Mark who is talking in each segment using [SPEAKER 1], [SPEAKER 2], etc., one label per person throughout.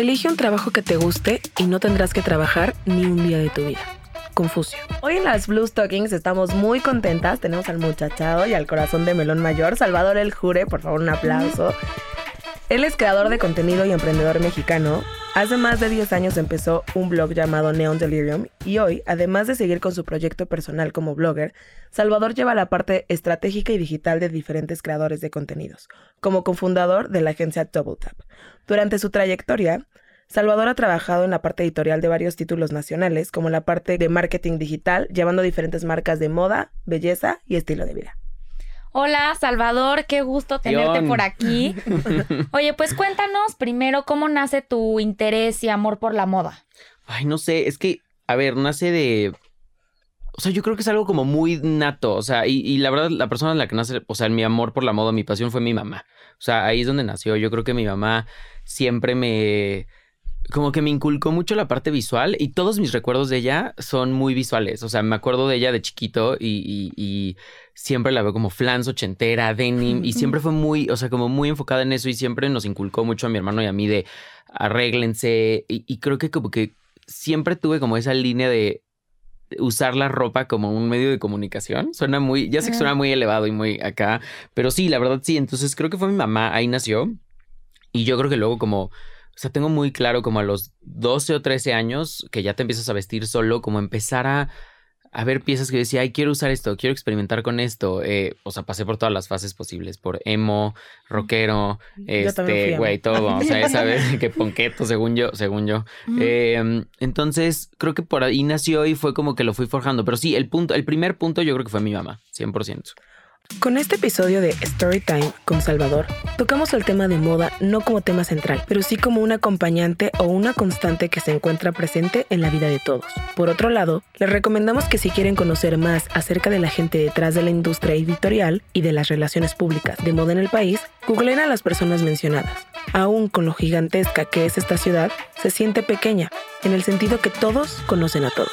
[SPEAKER 1] Elige un trabajo que te guste y no tendrás que trabajar ni un día de tu vida. Confucio.
[SPEAKER 2] Hoy en las Blue Stockings estamos muy contentas. Tenemos al muchachado y al corazón de melón mayor, Salvador El Jure. Por favor, un aplauso. Él es creador de contenido y emprendedor mexicano. Hace más de 10 años empezó un blog llamado Neon Delirium y hoy, además de seguir con su proyecto personal como blogger, Salvador lleva la parte estratégica y digital de diferentes creadores de contenidos, como cofundador de la agencia ToubleTap. Durante su trayectoria, Salvador ha trabajado en la parte editorial de varios títulos nacionales, como la parte de marketing digital, llevando diferentes marcas de moda, belleza y estilo de vida.
[SPEAKER 3] Hola, Salvador, qué gusto tenerte por aquí. Oye, pues cuéntanos primero cómo nace tu interés y amor por la moda.
[SPEAKER 4] Ay, no sé, es que, a ver, nace de... O sea, yo creo que es algo como muy nato, o sea, y, la verdad, la persona en la que nace, o sea, mi amor por la moda, mi pasión fue mi mamá. O sea, ahí es donde nació. Yo creo que mi mamá siempre me como que me inculcó mucho la parte visual y todos mis recuerdos de ella son muy visuales. O sea, me acuerdo de ella de chiquito y, siempre la veo como flans ochentera, denim y siempre fue muy, o sea, como muy enfocada en eso y siempre nos inculcó mucho a mi hermano y a mí de arréglense y, creo que como que siempre tuve como esa línea de usar la ropa como un medio de comunicación. Suena muy, ya sé que suena muy elevado y muy acá, pero sí, la verdad sí. Entonces creo que fue mi mamá, ahí nació. Y yo creo que luego como sea, tengo muy claro como a los 12 o 13 años que ya te empiezas a vestir solo, como empezar a, ver piezas que decía, ay, quiero usar esto, quiero experimentar con esto. Eh, o sea, pasé por todas las fases posibles, por emo, rockero, este, güey, todo. O sea, sabes que ponqueto, según yo, según yo. Em, entonces, creo que por ahí nació y fue como que lo fui forjando. Pero sí, el punto, el primer punto yo creo que fue mi mamá, 100%.
[SPEAKER 1] Con este episodio de Storytime con Salvador, tocamos el tema de moda no como tema central, pero sí como un acompañante o una constante que se encuentra presente en la vida de todos. Por otro lado, les recomendamos que si quieren conocer más acerca de la gente detrás de la industria editorial y de las relaciones públicas de moda en el país, googleen a las personas mencionadas. Aún con lo gigantesca que es esta ciudad, se siente pequeña, en el sentido que todos conocen a todos.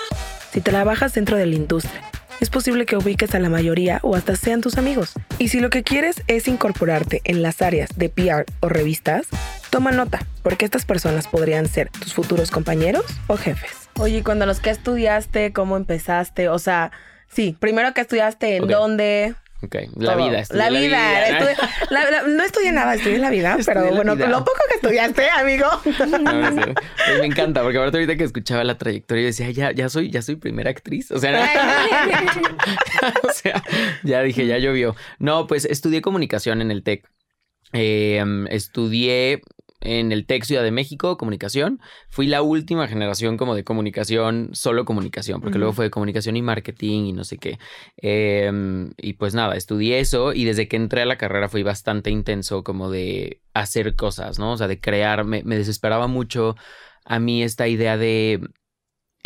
[SPEAKER 1] Si trabajas dentro de la industria es posible que ubiques a la mayoría o hasta sean tus amigos. Y si lo que quieres es incorporarte en las áreas de PR o revistas, toma nota, porque estas personas podrían ser tus futuros compañeros o jefes.
[SPEAKER 2] Oye, cuando los que estudiaste, cómo empezaste, o sea, sí, primero que estudiaste, en dónde,
[SPEAKER 4] Ok, la vida.
[SPEAKER 2] La vida. no estudié nada, estudié la vida, pero bueno, lo poco que estudiaste, amigo.
[SPEAKER 4] me encanta, porque ahorita que escuchaba la trayectoria decía, ya, ya soy, ya soy primera actriz. O sea, o sea, ya dije, ya llovió. No, pues estudié comunicación en el TEC. Eh, estudié en el TEC Ciudad de México, comunicación. Fui la última generación como de comunicación, solo comunicación, porque luego fue de comunicación y marketing y no sé qué. Em, y pues nada, estudié eso y desde que entré a la carrera fui bastante intenso como de hacer cosas, ¿no? O sea, de crear, me desesperaba mucho a mí esta idea de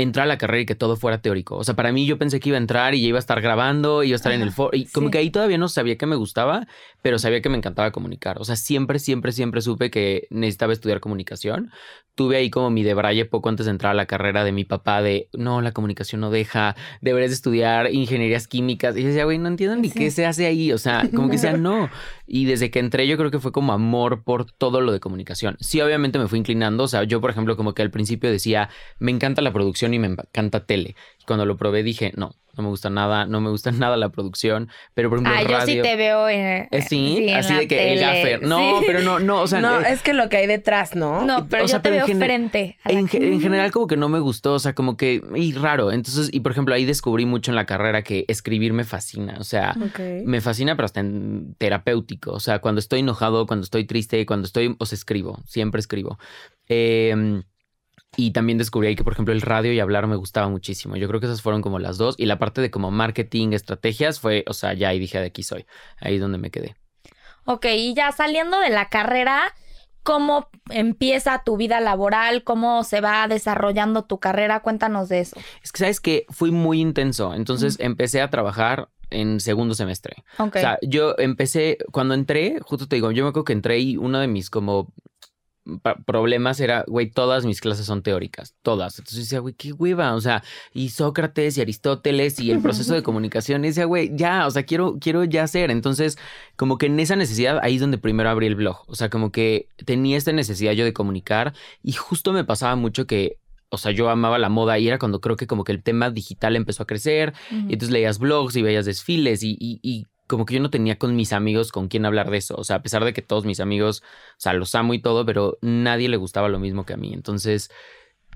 [SPEAKER 4] entrar a la carrera y que todo fuera teórico. O sea, para mí yo pensé que iba a entrar y ya iba a estar grabando, iba a estar en el foro. Y como que ahí todavía no sabía que me gustaba, pero sabía que me encantaba comunicar. O sea, siempre, siempre, siempre supe que necesitaba estudiar comunicación. Tuve ahí como mi debraye poco antes de entrar a la carrera de mi papá de, no, la comunicación no deja, deberías estudiar ingenierías químicas. Y yo decía, güey, no entiendo ni qué se hace ahí. O sea, como que sea, no. Y desde que entré yo creo que fue como amor por todo lo de comunicación. Sí, obviamente me fui inclinando. O sea, yo, por ejemplo, como que al principio decía, me encanta la producción y me encanta tele. Y cuando lo probé dije, no, no me gusta nada, no me gusta nada la producción, pero por ejemplo,
[SPEAKER 3] ah, yo sí te veo en,
[SPEAKER 4] ¿Eh, sí, así de que el gaffer. No, pero no, no, o sea,
[SPEAKER 2] no, es que lo que hay detrás, ¿no?
[SPEAKER 3] No, pero yo te veo frente.
[SPEAKER 4] en, general como que no me gustó, o sea, como que y raro. Entonces, y por ejemplo, ahí descubrí mucho en la carrera que escribir me fascina, o sea, me fascina pero hasta en terapéutico, o sea, cuando estoy enojado, cuando estoy triste, cuando estoy, os escribo, siempre escribo. Eh, y también descubrí ahí que, por ejemplo, el radio y hablar me gustaba muchísimo. Yo creo que esas fueron como las dos. Y la parte de como marketing, estrategias, fue, o sea, ya ahí dije, de aquí soy. Ahí es donde me quedé.
[SPEAKER 3] Ok, y ya saliendo de la carrera, ¿cómo empieza tu vida laboral? ¿Cómo se va desarrollando tu carrera? Cuéntanos de eso.
[SPEAKER 4] Es que, ¿sabes que Fui muy intenso. Entonces empecé a trabajar en segundo semestre. O sea, yo empecé, cuando entré, justo te digo, yo me acuerdo que entré y uno de mis como problemas era, güey, todas mis clases son teóricas, todas. Entonces decía, güey, qué hueva, o sea, y Sócrates y Aristóteles y el proceso de comunicación, y decía, güey, ya, o sea, quiero, quiero ya hacer. Entonces, como que en esa necesidad, ahí es donde primero abrí el blog. O sea, como que tenía esta necesidad yo de comunicar y justo me pasaba mucho que o sea, yo amaba la moda y era cuando creo que como que el tema digital empezó a crecer y entonces leías blogs y veías desfiles y, y, como que yo no tenía con mis amigos con quién hablar de eso. O sea, a pesar de que todos mis amigos, o sea, los amo y todo, pero nadie le gustaba lo mismo que a mí. Entonces,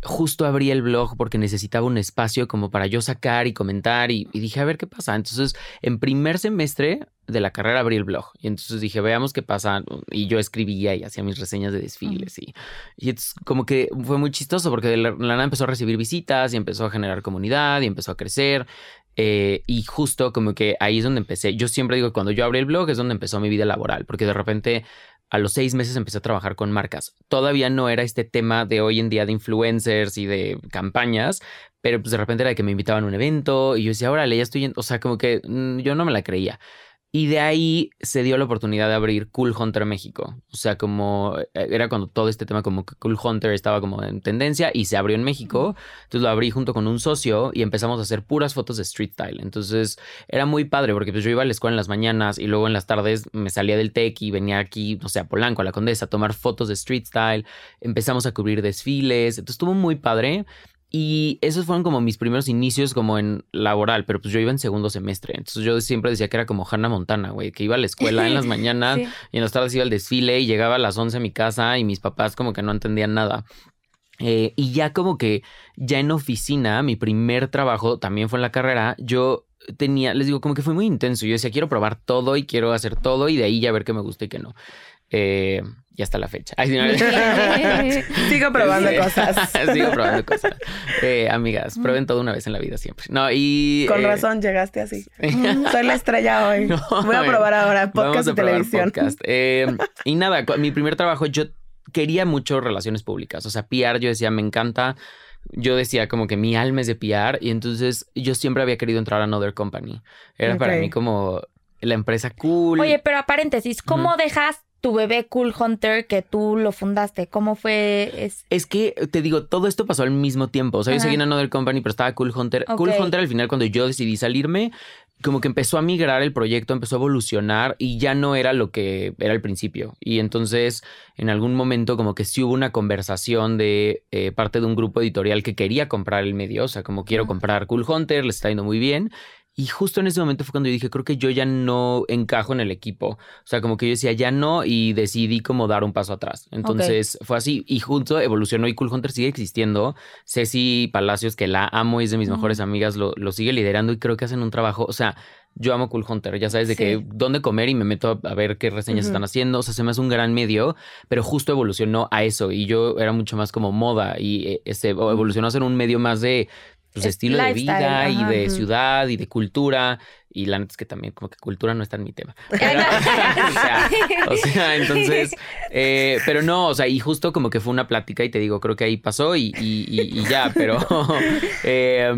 [SPEAKER 4] justo abrí el blog porque necesitaba un espacio como para yo sacar y comentar y, dije, a ver qué pasa. Entonces, en primer semestre de la carrera abrí el blog y entonces dije, veamos qué pasa. Y yo escribía y hacía mis reseñas de desfiles y, y como que fue muy chistoso porque de la, nada empezó a recibir visitas y empezó a generar comunidad y empezó a crecer. Eh, y justo como que ahí es donde empecé. Yo siempre digo, cuando yo abrí el blog es donde empezó mi vida laboral, porque de repente a los seis meses empecé a trabajar con marcas. Todavía no era este tema de hoy en día de influencers y de campañas, pero pues de repente era que me invitaban a un evento y yo decía, órale, ya estoy, yendo. o sea, como que mm, yo no me la creía. Y de ahí se dio la oportunidad de abrir Cool Hunter México. O sea, como eh, era cuando todo este tema como que Cool Hunter estaba como en tendencia y se abrió en México. Entonces lo abrí junto con un socio y empezamos a hacer puras fotos de street style. Entonces era muy padre porque pues yo iba a la escuela en las mañanas y luego en las tardes me salía del tech y venía aquí, no sé, a Polanco, a la Condesa, a tomar fotos de street style. Empezamos a cubrir desfiles. Entonces estuvo muy padre. Y esos fueron como mis primeros inicios como en laboral, pero pues yo iba en segundo semestre. Entonces yo siempre decía que era como Hannah Montana, güey, que iba a la escuela en las mañanas y en las tardes iba al desfile y llegaba a las 11 a mi casa y mis papás como que no entendían nada. Eh, y ya como que ya en oficina, mi primer trabajo también fue en la carrera, yo tenía, les digo, como que fue muy intenso. Yo decía, quiero probar todo y quiero hacer todo y de ahí ya ver qué me gusta y qué no. Eh, y hasta la fecha.
[SPEAKER 2] Sigo probando cosas.
[SPEAKER 4] Sigo probando cosas. Eh, amigas, prueben todo una vez en la vida siempre. No, y.
[SPEAKER 2] Con eh, razón llegaste así. Soy la estrella hoy. Voy a probar ahora podcast y televisión.
[SPEAKER 4] Eh, y nada, mi primer trabajo, yo quería mucho relaciones públicas. O sea, PR, yo decía, me encanta. Yo decía como que mi alma es de PR y entonces yo siempre había querido entrar a Another Company. Era para mí como la empresa cool.
[SPEAKER 3] Oye, pero a paréntesis, ¿cómo dejas tu bebé Cool Hunter que tú lo fundaste? ¿Cómo fue?
[SPEAKER 4] Es, es que te digo, todo esto pasó al mismo tiempo. O sea, yo seguía en Another Company, pero estaba Cool Hunter. Cool Hunter al final, cuando yo decidí salirme, como que empezó a migrar el proyecto, empezó a evolucionar y ya no era lo que era al principio. Y entonces, en algún momento, como que sí hubo una conversación de eh, parte de un grupo editorial que quería comprar el medio. O sea, como quiero comprar Cool Hunter, le está yendo muy bien. Y justo en ese momento fue cuando yo dije, creo que yo ya no encajo en el equipo. O sea, como que yo decía, ya no, y decidí como dar un paso atrás. Entonces fue así. Y junto evolucionó y Cool Hunter sigue existiendo. Ceci Palacios, que la amo y es de mis mejores amigas, lo, lo, sigue liderando y creo que hacen un trabajo. O sea, yo amo Cool Hunter, ya sabes de que dónde comer y me meto a, ver qué reseñas están haciendo. O sea, se me hace un gran medio, pero justo evolucionó a eso. Y yo era mucho más como moda y eh, ese, evolucionó a ser un medio más de pues, estilo de vida y de ciudad y de cultura. Y la neta es que también como que cultura no está en mi tema. o, sea, entonces, eh, pero no, o sea, y justo como que fue una plática y te digo, creo que ahí pasó y, y, y ya, pero eh,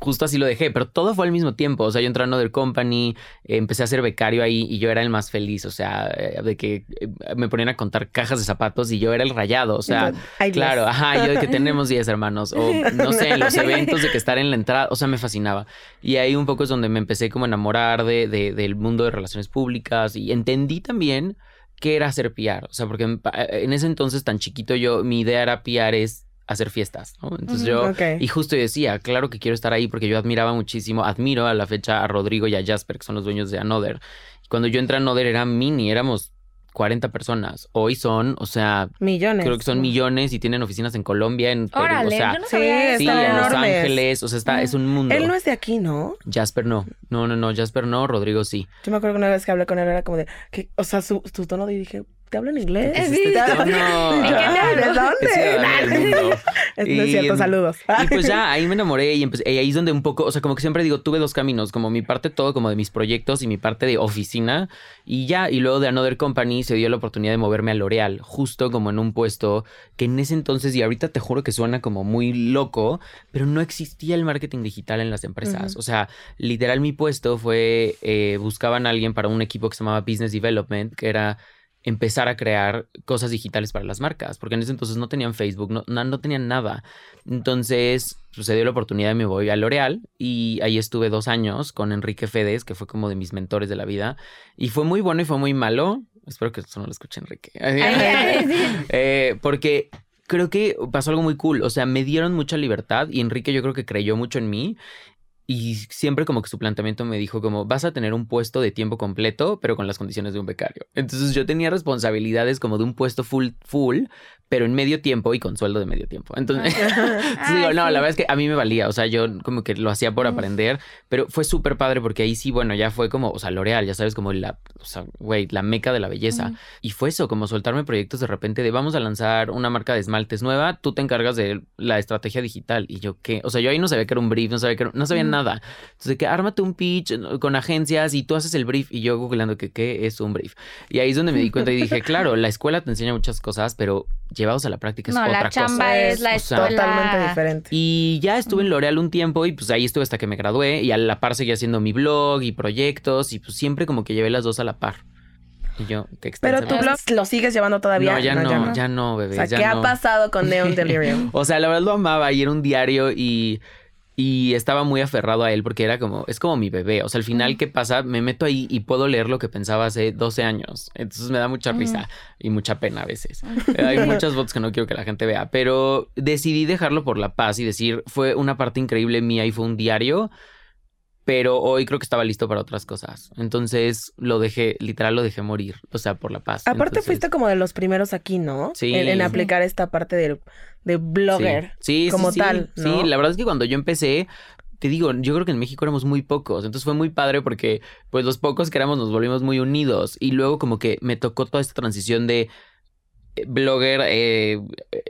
[SPEAKER 4] justo así lo dejé, pero todo fue al mismo tiempo. O sea, yo entré a Another Company, empecé a ser becario ahí y yo era el más feliz. O sea, eh, de que eh, me ponían a contar cajas de zapatos y yo era el rayado. O sea, claro, ajá, yo de que tenemos 10 hermanos. O no sé, en los eventos de que estar en la entrada. O sea, me fascinaba. Y ahí un poco es donde me empecé como a enamorar de, de del mundo de relaciones públicas y entendí también qué era hacer PR. O sea, porque en ese entonces tan chiquito yo, mi idea era PR es hacer fiestas, ¿no? Entonces yo, y justo decía, claro que quiero estar ahí porque yo admiraba muchísimo, admiro a la fecha a Rodrigo y a Jasper, que son los dueños de Another. Cuando yo entré a Another era mini, éramos 40 personas. Hoy son, o sea,
[SPEAKER 2] millones.
[SPEAKER 4] Creo que son millones y tienen oficinas en Colombia, en
[SPEAKER 3] Órale,
[SPEAKER 4] o sea,
[SPEAKER 3] no
[SPEAKER 4] sí, en Los Ángeles, o sea, está, es un mundo.
[SPEAKER 2] Él no es de aquí, ¿no?
[SPEAKER 4] Jasper no. No, no, no, Jasper no, Rodrigo sí.
[SPEAKER 2] Yo me acuerdo que una vez que hablé con él era como de que, o sea, su, su tono de dije, ¿te hablo en inglés?
[SPEAKER 3] Sí,
[SPEAKER 2] ¿Te
[SPEAKER 3] hablo?
[SPEAKER 4] No.
[SPEAKER 2] ¿De dónde?
[SPEAKER 4] Es
[SPEAKER 2] no es cierto, saludos.
[SPEAKER 4] Y pues ya ahí me enamoré y, empecé, y ahí es donde un poco, o sea, como que siempre digo, tuve dos caminos, como mi parte todo como de mis proyectos y mi parte de oficina y ya, y luego de Another Company se dio la oportunidad de moverme a L'Oreal, justo como en un puesto que en ese entonces, y ahorita te juro que suena como muy loco, pero no existía el marketing digital en las empresas. O sea, literal mi puesto fue, eh, buscaban a alguien para un equipo que se llamaba Business Development, que era empezar a crear cosas digitales para las marcas, porque en ese entonces no tenían Facebook, no, no, no tenían nada. Entonces sucedió la oportunidad y me voy a L'Oreal y ahí estuve dos años con Enrique Fedes, que fue como de mis mentores de la vida, y fue muy bueno y fue muy malo. Espero que eso no lo escuche Enrique. Eh, porque creo que pasó algo muy cool. O sea, me dieron mucha libertad y Enrique yo creo que creyó mucho en mí y siempre como que su planteamiento me dijo como vas a tener un puesto de tiempo completo pero con las condiciones de un becario. Entonces yo tenía responsabilidades como de un puesto full full pero en medio tiempo y con sueldo de medio tiempo. Entonces, digo, no, la verdad es que a mí me valía, o sea, yo como que lo hacía por aprender, pero fue súper padre porque ahí sí, bueno, ya fue como, o sea, L'Oreal, ya sabes, como la, o sea, güey, la meca de la belleza. Y fue eso, como soltarme proyectos de repente de vamos a lanzar una marca de esmaltes nueva, tú te encargas de la estrategia digital. Y yo, ¿qué? O sea, yo ahí no sabía que era un brief, no sabía que no sabía nada. Entonces, que ármate un pitch con agencias y tú haces el brief y yo googleando que qué es un brief. Y ahí es donde me di cuenta y dije, claro, la escuela te enseña muchas cosas, pero llevados a la práctica es
[SPEAKER 3] no,
[SPEAKER 4] otra
[SPEAKER 3] la chamba
[SPEAKER 4] cosa.
[SPEAKER 3] es la escuela.
[SPEAKER 2] Totalmente diferente.
[SPEAKER 4] Y ya estuve en L'Oreal un tiempo y pues ahí estuve hasta que me gradué y a la par seguía haciendo mi blog y proyectos y pues siempre como que llevé las dos a la par. Y yo, qué.
[SPEAKER 2] Pero tu blog lo sigues llevando todavía.
[SPEAKER 4] No, ya no, ya no, bebé.
[SPEAKER 2] O sea,
[SPEAKER 4] ya
[SPEAKER 2] ¿qué
[SPEAKER 4] no.
[SPEAKER 2] ha pasado con Neon Delirium?
[SPEAKER 4] o sea, la verdad lo amaba y era un diario y, y estaba muy aferrado a él porque era como, es como mi bebé. O sea, al final, ¿qué pasa? Me meto ahí y puedo leer lo que pensaba hace 12 años. Entonces me da mucha risa y mucha pena a veces. Hay muchas fotos que no quiero que la gente vea, pero decidí dejarlo por la paz y decir, fue una parte increíble mía y fue un diario. Pero hoy creo que estaba listo para otras cosas. Entonces lo dejé, literal lo dejé morir. O sea, por la paz.
[SPEAKER 2] Aparte
[SPEAKER 4] Entonces-
[SPEAKER 2] fuiste como de los primeros aquí, ¿no?
[SPEAKER 4] Sí.
[SPEAKER 2] En, en aplicar esta parte de, de blogger.
[SPEAKER 4] Sí, sí,
[SPEAKER 2] como
[SPEAKER 4] sí,
[SPEAKER 2] tal,
[SPEAKER 4] Sí,
[SPEAKER 2] ¿no?
[SPEAKER 4] la verdad es que cuando yo empecé, te digo, yo creo que en México éramos muy pocos, entonces fue muy padre porque pues los pocos que éramos nos volvimos muy unidos y luego como que me tocó toda esta transición de blogger eh,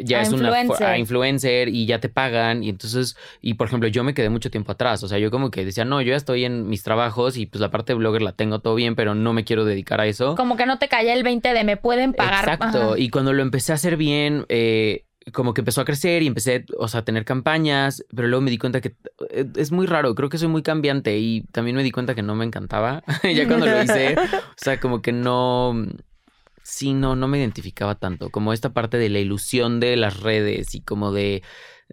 [SPEAKER 4] ya
[SPEAKER 3] A
[SPEAKER 4] es una a influencer y ya te pagan y entonces y por ejemplo yo me quedé mucho tiempo atrás o sea yo como que decía no yo ya estoy en mis trabajos y pues la parte de blogger la tengo todo bien pero no me quiero dedicar a eso
[SPEAKER 3] Como que no te caía el 20 de me pueden pagar.
[SPEAKER 4] Exacto.
[SPEAKER 3] Ajá.
[SPEAKER 4] Y cuando lo empecé a hacer bien, eh, como que empezó a crecer y empecé, o sea, a tener campañas, pero luego me di cuenta que eh, es muy raro, creo que soy muy cambiante y también me di cuenta que no me encantaba. ya cuando lo hice, o sea, como que no, sí, no, no me identificaba tanto, como esta parte de la ilusión de las redes y como de,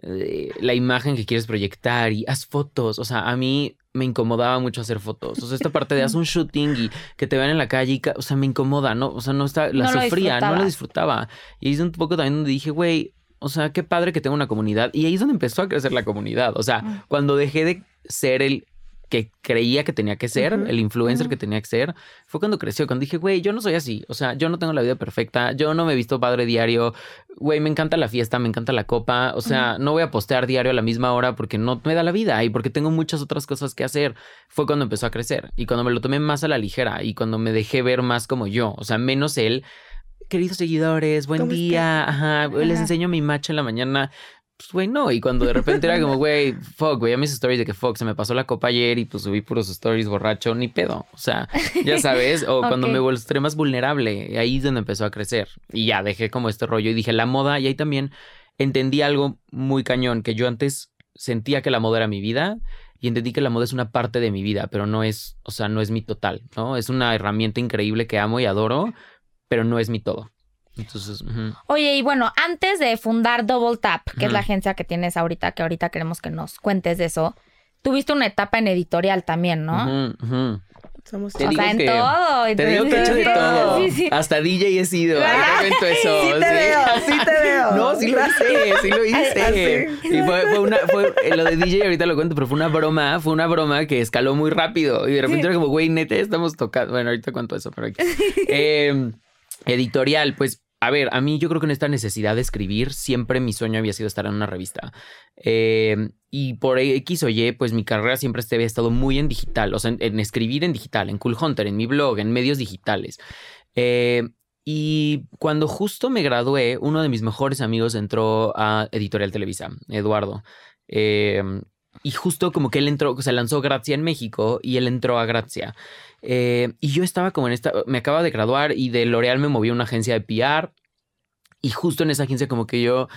[SPEAKER 4] de la imagen que quieres proyectar y haz fotos, o sea, a mí me incomodaba mucho hacer fotos. O sea, esta parte de haz un shooting y que te vean en la calle, y o sea, me incomoda, ¿no? O sea, no está, la
[SPEAKER 3] No
[SPEAKER 4] sufría, no lo
[SPEAKER 3] disfrutabas.
[SPEAKER 4] disfrutaba. Y es un poco también donde dije, güey, o sea, qué padre que tengo una comunidad. Y ahí es donde empezó a crecer la comunidad. O sea,
[SPEAKER 3] Mm.
[SPEAKER 4] cuando dejé de ser el que creía que tenía que ser, el influencer que tenía que ser, fue cuando creció, cuando dije, güey, yo no soy así, o sea, yo no tengo la vida perfecta, yo no me he visto padre diario, güey, me encanta la fiesta, me encanta la copa, o sea, no voy a postear diario a la misma hora porque no me da la vida y porque tengo muchas otras cosas que hacer. Fue cuando empezó a crecer y cuando me lo tomé más a la ligera y cuando me dejé ver más como yo, o sea, menos él. Queridos seguidores, buen
[SPEAKER 2] ¿Cómo
[SPEAKER 4] día. Ajá, les enseño mi macho en la mañana. Pues, güey, no. Y cuando de repente era como, güey, fuck, güey, a mis stories de que fuck, se me pasó la copa ayer y pues subí puros stories borracho, ni pedo. O sea, ya sabes. O cuando me mostré más vulnerable, ahí es donde empezó a crecer. Y ya dejé como este rollo y dije, la moda, y ahí también entendí algo muy cañón, que yo antes sentía que la moda era mi vida y entendí que la moda es una parte de mi vida, pero no es, o sea, no es mi total, ¿no? Es una herramienta increíble que amo y adoro, pero no es mi todo. Entonces.
[SPEAKER 3] Oye, y bueno, antes de fundar Double Tap, que es la agencia que tienes ahorita, que ahorita queremos que nos cuentes de eso, tuviste una etapa en editorial también, ¿no?
[SPEAKER 4] Ujú, ujú.
[SPEAKER 2] Somos
[SPEAKER 4] Te
[SPEAKER 3] o
[SPEAKER 4] digo
[SPEAKER 3] sea, en
[SPEAKER 4] que-
[SPEAKER 3] todo.
[SPEAKER 4] Te digo que he hecho de todo.
[SPEAKER 3] Sí, sí.
[SPEAKER 4] Hasta DJ he sido. eso.
[SPEAKER 2] Sí te veo, sí te veo.
[SPEAKER 4] No, sí lo hice, sí lo hice. Y fue, fue una, fue, eh, lo de DJ ahorita lo cuento, pero fue una broma, fue una broma que escaló muy rápido. Y de repente era como, güey, neta, estamos tocando. Bueno, ahorita cuento eso, pero eh, editorial, pues. A ver, a mí yo creo que en esta necesidad de escribir, siempre mi sueño había sido estar en una revista. Eh, y por X o Y, pues mi carrera siempre había estado muy en digital, o sea, en, en escribir en digital, en Cool Hunter, en mi blog, en medios digitales. Eh, y cuando justo me gradué, uno de mis mejores amigos entró a Editorial Televisa, Eduardo. Eh, y justo como que él entró, se lanzó Grazia en México y él entró a Grazia. Eh, y yo estaba como en esta, me acaba de graduar y de L'Oreal me moví a una agencia de PR. Y justo en esa agencia como que yo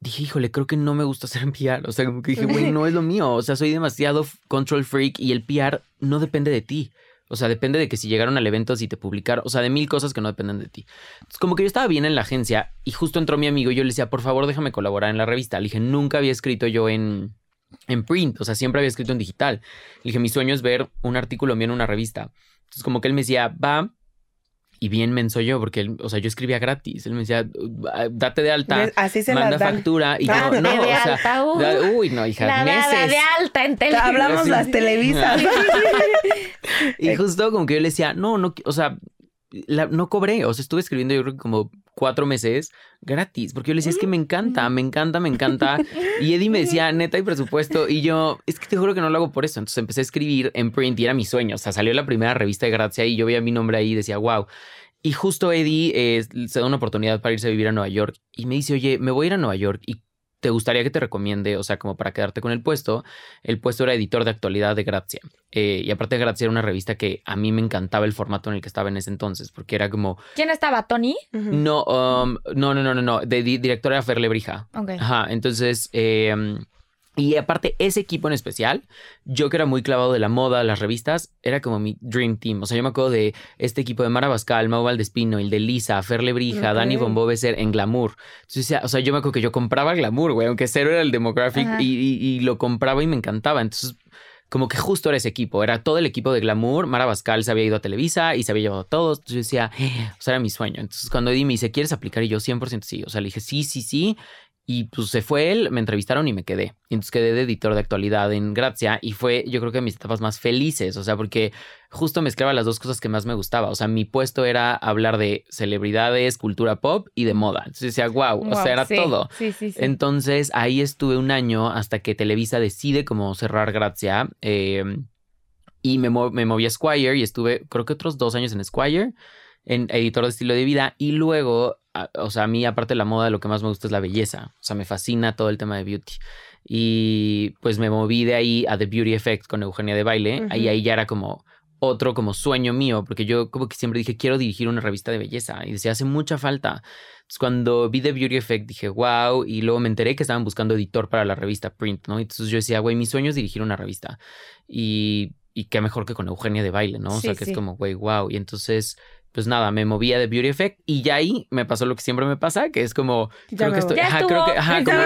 [SPEAKER 4] dije, híjole, creo que no me gusta hacer en PR. O sea, como que dije, güey, no es lo mío. O sea, soy demasiado control freak y el PR no depende de ti. O sea, depende de que si llegaron al evento, si te publicaron, o sea, de mil cosas que no dependen de ti. Entonces, como que yo estaba bien en la agencia y justo entró mi amigo y yo le decía, por favor, déjame colaborar en la revista. Le dije, nunca había escrito yo en, en print, o sea, siempre había escrito en digital. Le dije, mi sueño es ver un artículo mío en una revista. Entonces, como que él me decía, va, y bien menso yo, porque él, o sea, yo escribía gratis. Él me decía, date de alta,
[SPEAKER 2] Así se
[SPEAKER 4] manda factura. Y yo, no,
[SPEAKER 3] de
[SPEAKER 4] o sea,
[SPEAKER 3] alta, uh.
[SPEAKER 4] da- uy, no, hija,
[SPEAKER 3] La
[SPEAKER 4] meses.
[SPEAKER 3] de alta en.
[SPEAKER 2] Hablamos las televisas.
[SPEAKER 4] Y justo como que yo le decía, no, no, o sea, la- no cobré. O sea, estuve escribiendo yo creo que como cuatro meses gratis, porque yo le decía, es que me encanta, me encanta, me encanta. Y Eddie me decía, neta, hay presupuesto. Y yo, es que te juro que no lo hago por eso. Entonces empecé a escribir en print y era mi sueño. O sea, salió la primera revista de Gracia y yo veía mi nombre ahí y decía, wow. Y justo Eddie eh, se da una oportunidad para irse a vivir a Nueva York y me dice, oye, me voy a ir a Nueva York y te gustaría que te recomiende, o sea, como para quedarte con el puesto. El puesto era editor de actualidad de Grazia. Eh, y aparte, Grazia era una revista que a mí me encantaba el formato en el que estaba en ese entonces, porque era como,
[SPEAKER 3] ¿Quién estaba? ¿Tony?
[SPEAKER 4] no, um, no, no, no, no, no, de di- directora era Fer Lebrija.
[SPEAKER 3] Ok.
[SPEAKER 4] Ajá, entonces, eh, y aparte, ese equipo en especial, yo que era muy clavado de la moda, las revistas, era como mi dream team. O sea, yo me acuerdo de este equipo de Mara Bascal, Mau Valdespino, el de Lisa, Fer Lebrija,
[SPEAKER 2] Ok.
[SPEAKER 4] Dani Boveser en Glamour. Entonces, o sea, yo me acuerdo que yo compraba Glamour, güey, aunque cero era el demographic y, y- y lo compraba y me encantaba. Entonces, como que justo era ese equipo, era todo el equipo de Glamour. Mara Bascal se había ido a Televisa y se había llevado a todos. Entonces yo decía, o sea, era mi sueño. Entonces cuando Eddie me dice, ¿quieres aplicar? Y yo 100% sí. O sea, le dije, sí, sí, sí. Y pues se fue él, me entrevistaron y me quedé. Y entonces quedé de editor de actualidad en Grazia y fue yo creo que mis etapas más felices, o sea, porque justo mezclaba las dos cosas que más me gustaba. O sea, mi puesto era hablar de celebridades, cultura pop y de moda. Entonces decía, wow, o sea, era
[SPEAKER 3] sí,
[SPEAKER 4] todo.
[SPEAKER 3] Sí, sí, sí.
[SPEAKER 4] Entonces ahí estuve un año hasta que Televisa decide como cerrar Grazia. eh, y me, mo- me moví a Squire y estuve creo que otros dos años en Squire, en editor de estilo de vida. Y luego, a- o sea, a mí aparte de la moda lo que más me gusta es la belleza. O sea, me fascina todo el tema de beauty. Y pues me moví de ahí a The Beauty Effect con Eugenia de Baile. Y ahí ya era como otro como sueño mío, porque yo como que siempre dije, quiero dirigir una revista de belleza. Y decía, hace mucha falta. Entonces, cuando vi The Beauty Effect dije, wow, y luego me enteré que estaban buscando editor para la revista Print, ¿no? Entonces yo decía, güey, mi sueño es dirigir una revista. Y, y qué mejor que con Eugenia de baile, ¿no? O sea, que
[SPEAKER 3] sí.
[SPEAKER 4] es como, güey, wow. Y entonces, pues nada, me movía de Beauty Effect y ya ahí me pasó lo que siempre me pasa, que es como,
[SPEAKER 2] Ya
[SPEAKER 4] creo que estoy, ajá,
[SPEAKER 3] estuvo.
[SPEAKER 4] creo que, ajá,
[SPEAKER 2] Ya
[SPEAKER 4] como,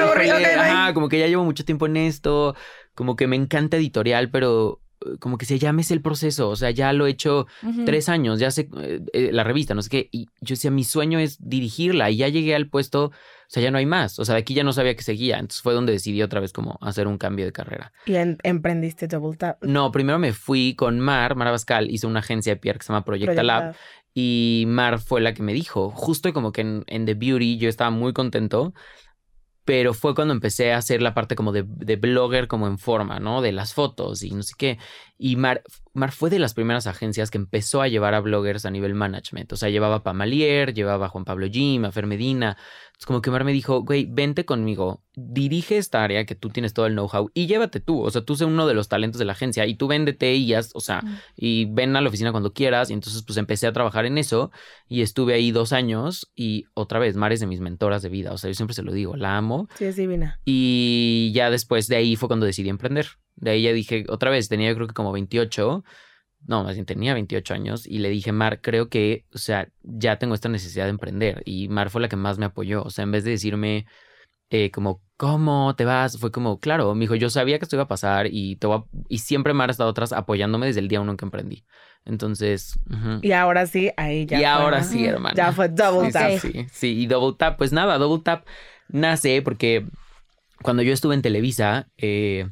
[SPEAKER 4] ajá, que ya llevo mucho tiempo en esto, como que me encanta editorial, pero eh, como que se llame el proceso, o sea, ya lo he hecho tres años, ya sé eh, eh, la revista, no sé qué, y yo decía, mi sueño es dirigirla y ya llegué al puesto, o sea, ya no hay más, o sea, de aquí ya no sabía que seguía, entonces fue donde decidí otra vez como hacer un cambio de carrera.
[SPEAKER 2] Y en- emprendiste Double Tap.
[SPEAKER 4] No, primero me fui con Mar, Mar Abascal, hizo una agencia de PR que se llama Proyecta
[SPEAKER 2] Project
[SPEAKER 4] Lab,
[SPEAKER 2] Lab.
[SPEAKER 4] Y Mar fue la que me dijo, justo como que en, The Beauty yo estaba muy contento, pero fue cuando empecé a hacer la parte como de, de blogger como en forma, ¿no? De las fotos y no sé qué. Y Mar, Mar fue de las primeras agencias que empezó a llevar a bloggers a nivel management. O sea, llevaba a Pamalier, llevaba a Juan Pablo Jim, a Fer Medina. Es como que Mar me dijo, güey, vente conmigo, dirige esta área que tú tienes todo el know-how y llévate tú. O sea, tú sé uno de los talentos de la agencia y tú véndete y haz, o sea,
[SPEAKER 3] Mm.
[SPEAKER 4] y ven a la oficina cuando quieras. Y entonces, pues empecé a trabajar en eso y estuve ahí dos años y otra vez, Mar es de mis mentoras de vida. O sea, yo siempre se lo digo, la amo.
[SPEAKER 2] Sí, es divina.
[SPEAKER 4] Y ya después de ahí fue cuando decidí emprender. De ahí ya dije, otra vez, tenía yo creo que como 28. No, más bien tenía 28 años y le dije, Mar, creo que, o sea, ya tengo esta necesidad de emprender. Y Mar fue la que más me apoyó. O sea, en vez de decirme eh, como, ¿cómo te vas? Fue como, claro, me dijo, yo sabía que esto iba a pasar y, te a- y siempre Mar ha estado atrás apoyándome desde el día uno en que emprendí. Entonces.
[SPEAKER 2] Y ahora sí, ahí ya
[SPEAKER 4] y
[SPEAKER 2] fue,
[SPEAKER 4] ahora sí, hermano.
[SPEAKER 2] Ya fue Double
[SPEAKER 4] Sí,
[SPEAKER 2] Tap.
[SPEAKER 4] Sí, sí, sí. Y Double Tap, pues nada, Double Tap nace porque cuando yo estuve en Televisa, eh,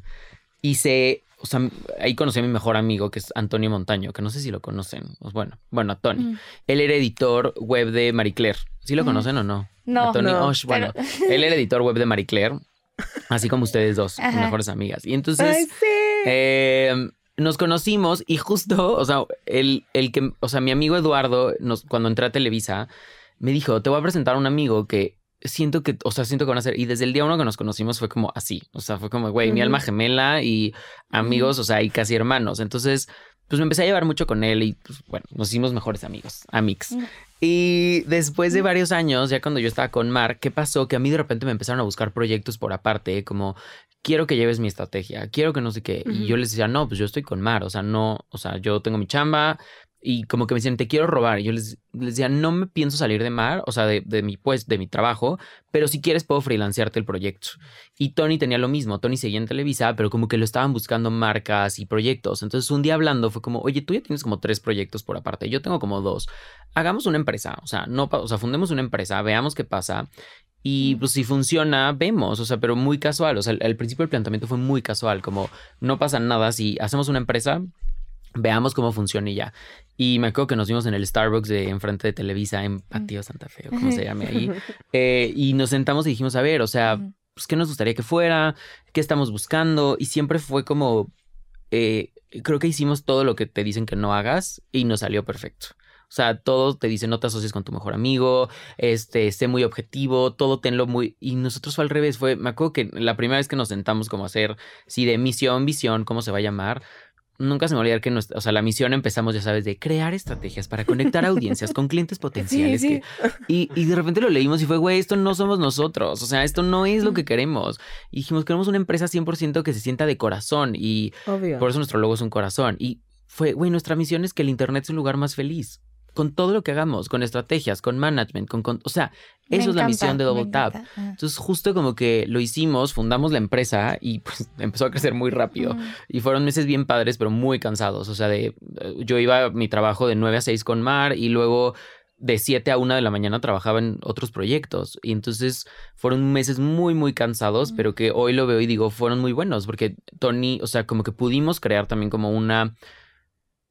[SPEAKER 4] hice, o sea, ahí conocí a mi mejor amigo, que es Antonio Montaño, que no sé si lo conocen. Pues bueno, bueno, a Tony.
[SPEAKER 3] Mm.
[SPEAKER 4] Él era editor web de Marie Claire. ¿Sí lo
[SPEAKER 3] Mm.
[SPEAKER 4] conocen o no?
[SPEAKER 3] No.
[SPEAKER 4] A Tony
[SPEAKER 2] No,
[SPEAKER 4] Osh, bueno,
[SPEAKER 3] pero-
[SPEAKER 4] él era editor web de Marie Claire, así como ustedes dos,
[SPEAKER 3] Ajá.
[SPEAKER 4] mejores amigas. Y entonces...
[SPEAKER 2] Ay, sí.
[SPEAKER 4] Eh, nos conocimos y justo, o sea, el, el que, o sea, mi amigo Eduardo, nos, cuando entré a Televisa, me dijo, te voy a presentar a un amigo que siento que, o sea, siento que van a ser, y desde el día uno que nos conocimos fue como así, o sea, fue como, güey, mi alma gemela y amigos, o sea, y casi hermanos. Entonces, pues me empecé a llevar mucho con él y pues bueno, nos hicimos mejores amigos, amigos. Y después de varios años, ya cuando yo estaba con Mar, ¿qué pasó? Que a mí de repente me empezaron a buscar proyectos por aparte, como quiero que lleves mi estrategia, quiero que no sé qué. Y yo les decía, no, pues yo estoy con Mar, o sea, no, o sea, yo tengo mi chamba, y como que me decían, te quiero robar. Y yo les, les decía, no me pienso salir de mar, o sea, de, de, mi pues, de mi trabajo, pero si quieres puedo freelancearte el proyecto. Y Tony tenía lo mismo, Tony seguía en Televisa, pero como que lo estaban buscando marcas y proyectos. Entonces un día hablando fue como, oye, tú ya tienes como tres proyectos por aparte, yo tengo como dos. Hagamos una empresa, o sea, no, o sea, fundemos una empresa, veamos qué pasa. Y pues si funciona, vemos, o sea, pero muy casual. O sea, al principio el planteamiento fue muy casual, como no pasa nada si hacemos una empresa, veamos cómo funciona y ya. Y me acuerdo que nos vimos en el Starbucks de enfrente de Televisa en Patio Santa Fe, o como se llame ahí. Eh, y nos sentamos y dijimos, a ver, o sea, pues, ¿qué nos gustaría que fuera? ¿Qué estamos buscando? Y siempre fue como, eh, creo que hicimos todo lo que te dicen que no hagas y nos salió perfecto. O sea, todo te dice no te asocies con tu mejor amigo, este, sé muy objetivo, todo tenlo muy... Y nosotros fue al revés, fue, me acuerdo que la primera vez que nos sentamos como a hacer, sí, de misión, visión, cómo se va a llamar, nunca se me olvidar que nuestra, o sea, la misión empezamos, ya sabes, de crear estrategias para conectar audiencias con clientes potenciales. y, y, de repente lo leímos y fue, güey, esto no somos nosotros, o sea, esto no es lo que queremos. Y dijimos, queremos una empresa 100% que se sienta de corazón y por eso nuestro logo es un corazón. Y fue, güey, nuestra misión es que el Internet es un lugar más feliz con todo lo que hagamos, con estrategias, con management, con, o sea, eso es la misión de Double Tap. Entonces, justo como que lo hicimos, fundamos la empresa y pues empezó a crecer muy rápido. Y fueron meses bien padres, pero muy cansados. O sea, de yo iba a mi trabajo de 9 a 6 con Mar y luego de 7 a 1 de la mañana trabajaba en otros proyectos. Y entonces fueron meses muy, muy cansados, pero que hoy lo veo y digo, fueron muy buenos, porque Tony, o sea, como que pudimos crear también como una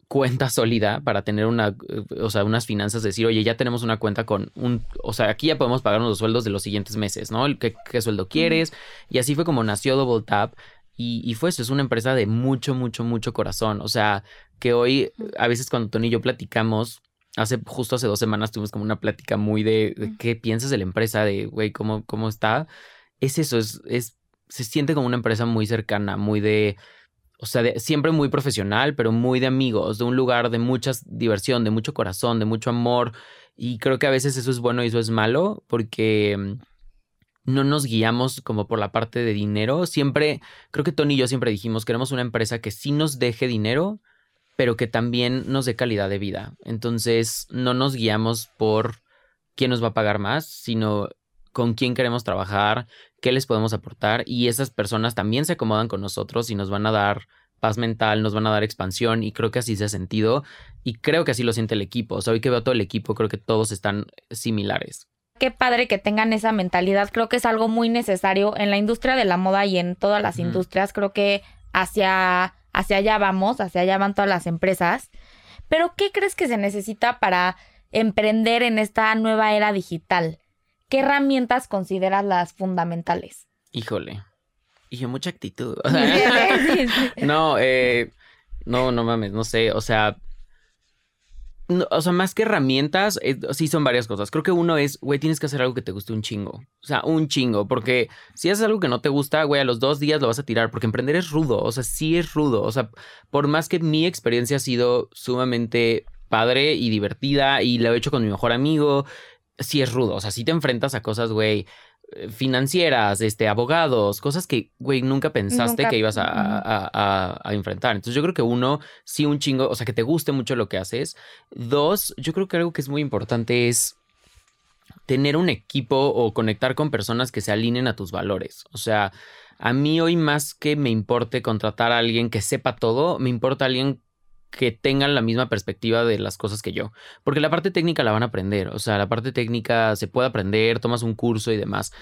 [SPEAKER 4] cuenta sólida para tener una, eh, o sea, unas finanzas, decir, oye, ya tenemos una cuenta con un, o sea, aquí ya podemos pagarnos los sueldos de los siguientes meses, ¿no? ¿Qué, qué sueldo quieres? Y así fue como nació Double Tap. Y, y, fue eso, es una empresa de mucho, mucho, mucho corazón. O sea, que hoy, a veces cuando Tony y yo platicamos, hace, justo hace dos semanas tuvimos como una plática muy de, de qué piensas de la empresa, de, güey, ¿cómo, cómo está. Es eso, es, es, se siente como una empresa muy cercana, muy de, o sea, siempre muy profesional, pero muy de amigos, de un lugar de mucha diversión, de mucho corazón, de mucho amor. Y creo que a veces eso es bueno y eso es malo, porque mm, no nos guiamos como por la parte de dinero. Siempre, creo que Tony y yo siempre dijimos, queremos una empresa que sí nos deje dinero, pero que también nos dé calidad de vida. Entonces, no nos guiamos por quién nos va a pagar más, sino con quién queremos trabajar, qué les podemos aportar y esas personas también se acomodan con nosotros y nos van a dar paz mental, nos van a dar expansión y creo que así se ha sentido y creo que así lo siente el equipo. O sea, hoy que veo todo el equipo, creo que todos están similares.
[SPEAKER 3] Qué padre que tengan esa mentalidad. Creo que es algo muy necesario en la industria de la moda y en todas las industrias. Creo que hacia, hacia allá vamos, hacia allá van todas las empresas. Pero, ¿qué crees que se necesita para emprender en esta nueva era digital? ¿Qué herramientas consideras las fundamentales?
[SPEAKER 4] Híjole. Dije, mucha actitud. no, eh, no, no mames, no sé. O sea, o sea, más que herramientas, eh, sí son varias cosas. Creo que uno es, güey, tienes que hacer algo que te guste un chingo. O sea, un chingo. Porque si haces algo que no te gusta, güey, a los dos días lo vas a tirar. Porque emprender es rudo. O sea, sí es rudo. O sea, por más que mi experiencia ha sido sumamente padre y divertida y lo he hecho con mi mejor amigo sí es rudo. O sea, si te enfrentas a cosas, güey, eh, financieras, este, abogados, cosas que, güey, nunca pensaste que ibas a, a, a, enfrentar. Entonces yo creo que uno, sí, un chingo, o sea, que te guste mucho lo que haces. Dos, yo creo que algo que es muy importante es tener un equipo o conectar con personas que se alineen a tus valores. O sea, a mí hoy más que me importe contratar a alguien que sepa todo, me importa alguien que tengan la misma perspectiva de las cosas que yo. Porque la parte técnica la van a aprender. O sea, la parte técnica se puede aprender, tomas un curso y demás.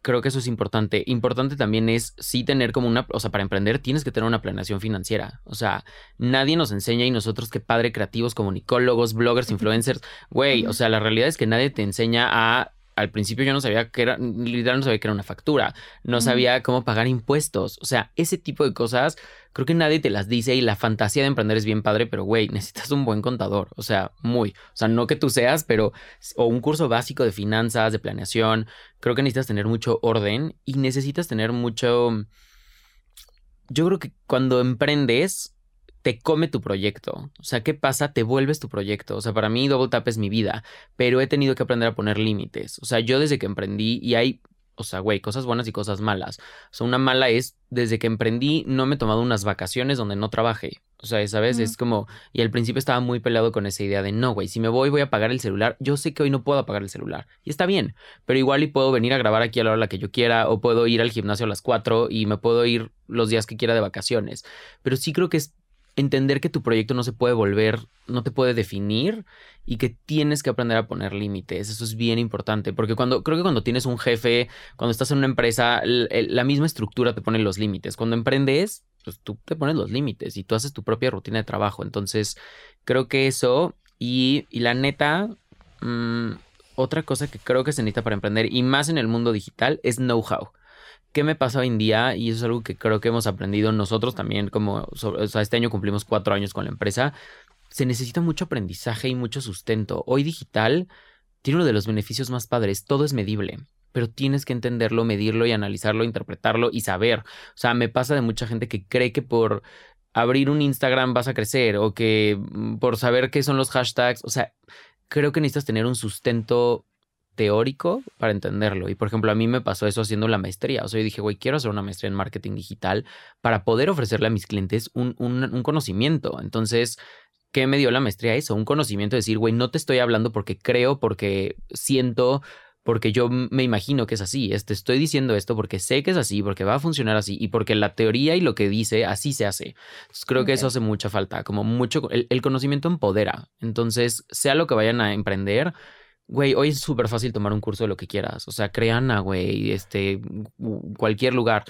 [SPEAKER 4] Creo que eso es importante. Importante también es sí tener como una, o sea, para emprender tienes que tener una planeación financiera. O sea, nadie nos enseña y nosotros que padre creativos, comunicólogos, bloggers, influencers, güey, o sea, la realidad es que nadie te enseña a al principio yo no sabía que era, literal no sabía que era una factura, no sabía cómo pagar impuestos, o sea, ese tipo de cosas creo que nadie te las dice y la fantasía de emprender es bien padre, pero güey, necesitas un buen contador, o sea, muy, o sea, no que tú seas, pero o un curso básico de finanzas, de planeación, creo que necesitas tener mucho orden y necesitas tener mucho yo creo que cuando emprendes te come tu proyecto. O sea, ¿qué pasa? Te vuelves tu proyecto. O sea, para mí Double Tap es mi vida, pero he tenido que aprender a poner límites. O sea, yo desde que emprendí y hay o sea, güey, cosas buenas y cosas malas. O sea, una mala es, desde que emprendí, no me he tomado unas vacaciones donde no trabajé. O sea, ¿sabes? Es como, y al principio estaba muy peleado con esa idea de, no, güey, si me voy voy a apagar el celular. Yo sé que hoy no puedo apagar el celular. Y está bien, pero igual y puedo venir a grabar aquí a la hora que yo quiera, o puedo ir al gimnasio a las 4 y me puedo ir los días que quiera de vacaciones. Pero sí creo que es entender que tu proyecto no se puede volver, no te puede definir y que tienes que aprender a poner límites. Eso es bien importante, porque cuando creo que cuando tienes un jefe, cuando estás en una empresa, la misma estructura te pone los límites. Cuando emprendes, pues tú te pones los límites y tú haces tu propia rutina de trabajo. Entonces, creo que eso y, la neta, mm, otra cosa que creo que se necesita para emprender y más en el mundo digital es know-how. ¿Qué me pasa hoy en día? Y eso es algo que creo que hemos aprendido nosotros también, como o sea, este año cumplimos cuatro años con la empresa. Se necesita mucho aprendizaje y mucho sustento. Hoy digital tiene uno de los beneficios más padres. Todo es medible, pero tienes que entenderlo, medirlo y analizarlo, interpretarlo y saber. O sea, me pasa de mucha gente que cree que por abrir un Instagram vas a crecer o que mm, por saber qué son los hashtags. O sea, creo que necesitas tener un sustento teórico para entenderlo. Y por ejemplo, a mí me pasó eso haciendo la maestría. O sea, yo dije, güey, quiero hacer una maestría en marketing digital para poder ofrecerle a mis clientes un, un, conocimiento. Entonces, ¿qué me dio la maestría eso? Un conocimiento de decir, güey, no te estoy hablando porque creo, porque siento, porque yo me imagino que es así. Te estoy diciendo esto porque sé que es así, porque va a funcionar así y porque la teoría y lo que dice así se hace. creo que eso hace mucha falta, como mucho, el, el conocimiento empodera. Entonces, sea lo que vayan a emprender, Güey, hoy es súper fácil tomar un curso de lo que quieras. O sea, Creana, güey, este, cualquier lugar.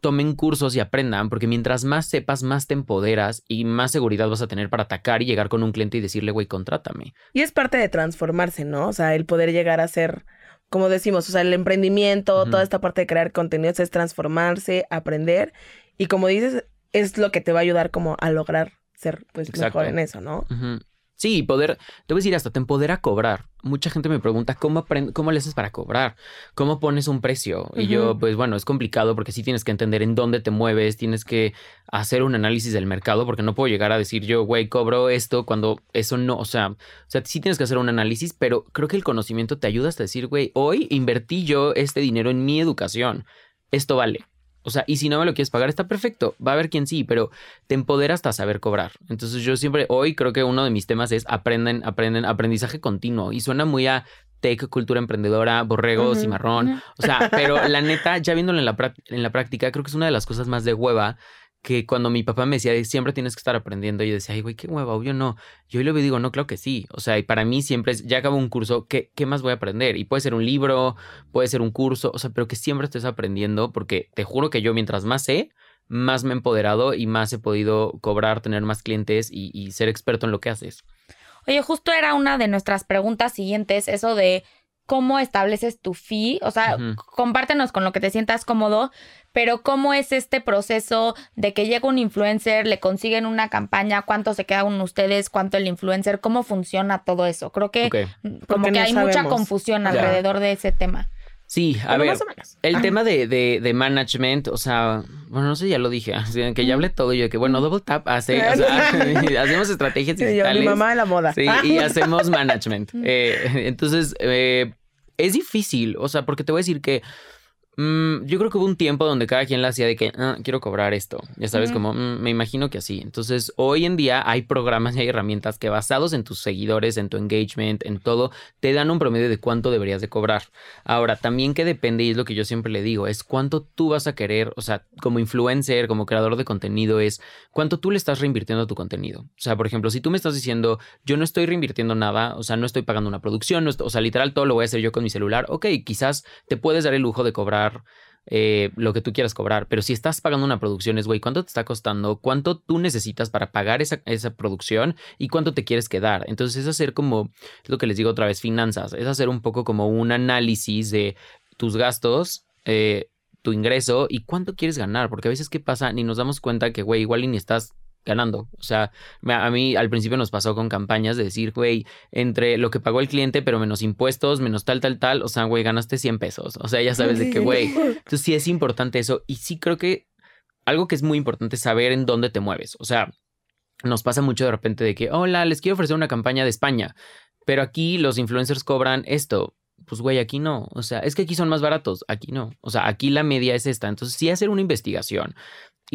[SPEAKER 4] Tomen cursos y aprendan, porque mientras más sepas, más te empoderas y más seguridad vas a tener para atacar y llegar con un cliente y decirle, güey, contrátame.
[SPEAKER 2] Y es parte de transformarse, ¿no? O sea, el poder llegar a ser, como decimos, o sea, el emprendimiento, toda esta parte de crear contenidos es transformarse, aprender. Y como dices, es lo que te va a ayudar como a lograr ser pues mejor en eso, ¿no?
[SPEAKER 4] Sí, poder, te voy a decir, hasta te empodera a cobrar. Mucha gente me pregunta, ¿cómo, cómo le haces para cobrar? ¿Cómo pones un precio? Y yo, pues bueno, es complicado porque sí tienes que entender en dónde te mueves, tienes que hacer un análisis del mercado, porque no puedo llegar a decir yo, güey, cobro esto cuando eso no, o sea, o sea, sí tienes que hacer un análisis, pero creo que el conocimiento te ayuda hasta decir, güey, hoy invertí yo este dinero en mi educación, esto vale. O sea, y si no me lo quieres pagar, está perfecto. Va a haber quien sí, pero te empodera hasta saber cobrar. Entonces yo siempre, hoy creo que uno de mis temas es aprenden, aprenden, aprendizaje continuo. Y suena muy a tech, cultura emprendedora, borregos y marrón. O sea, pero la neta, ya viéndolo en la, en la práctica, creo que es una de las cosas más de hueva que cuando mi papá me decía, siempre tienes que estar aprendiendo, yo decía, ay, güey, qué hueva, obvio no. Yo le digo, no, claro que sí. O sea, y para mí siempre es, ya acabo un curso, ¿qué, ¿qué más voy a aprender? Y puede ser un libro, puede ser un curso, o sea, pero que siempre estés aprendiendo, porque te juro que yo mientras más sé, más me he empoderado y más he podido cobrar, tener más clientes y, y ser experto en lo que haces.
[SPEAKER 3] Oye, justo era una de nuestras preguntas siguientes, eso de cómo estableces tu fee, o sea, compártenos con lo que te sientas cómodo, pero cómo es este proceso de que llega un influencer, le consiguen una campaña, cuánto se quedan ustedes, cuánto el influencer, cómo funciona todo eso. Creo que como que hay mucha confusión alrededor de ese tema.
[SPEAKER 4] Sí, a ver, el tema de, de, management, o sea, bueno, no sé, ya lo dije, que ya hablé todo yo, que bueno, Double Tap hace, o sea, hacemos estrategias digitales.
[SPEAKER 2] mi mamá de la moda.
[SPEAKER 4] Sí, y hacemos management. Eh, entonces, eh, es difícil, o sea, porque te voy a decir que Mm, yo creo que hubo un tiempo donde cada quien la hacía de que ah, quiero cobrar esto. Ya sabes, como mm, me imagino que así. Entonces, hoy en día hay programas y hay herramientas que basados en tus seguidores, en tu engagement, en todo, te dan un promedio de cuánto deberías de cobrar. Ahora, también que depende, y es lo que yo siempre le digo, es cuánto tú vas a querer, o sea, como influencer, como creador de contenido, es cuánto tú le estás reinvirtiendo a tu contenido. O sea, por ejemplo, si tú me estás diciendo, yo no estoy reinvirtiendo nada, o sea, no estoy pagando una producción, o sea, literal todo lo voy a hacer yo con mi celular, ok, quizás te puedes dar el lujo de cobrar eh, lo que tú quieras cobrar. Pero si estás pagando una producción, es, güey, ¿cuánto te está costando? ¿Cuánto tú necesitas para pagar esa, producción? ¿Y cuánto te quieres quedar? Entonces es hacer como, lo que les digo otra vez, finanzas. Es hacer un poco como un análisis de tus gastos. Eh, tu ingreso y cuánto quieres ganar, porque a veces qué pasa, ni nos damos cuenta que, güey, igual ni estás ganando. O sea, a mí al principio nos pasó con campañas de decir, güey, entre lo que pagó el cliente, pero menos impuestos, menos tal, tal, tal, o sea, güey, ganaste 100 pesos. O sea, ya sabes de qué, güey. Entonces sí es importante eso. Y sí creo que algo que es muy importante es saber en dónde te mueves. O sea, nos pasa mucho de repente de que, hola, les quiero ofrecer una campaña de España, pero aquí los influencers cobran esto. Pues güey, aquí no. O sea, es que aquí son más baratos, aquí no. O sea, aquí la media es esta. Entonces sí hacer una investigación.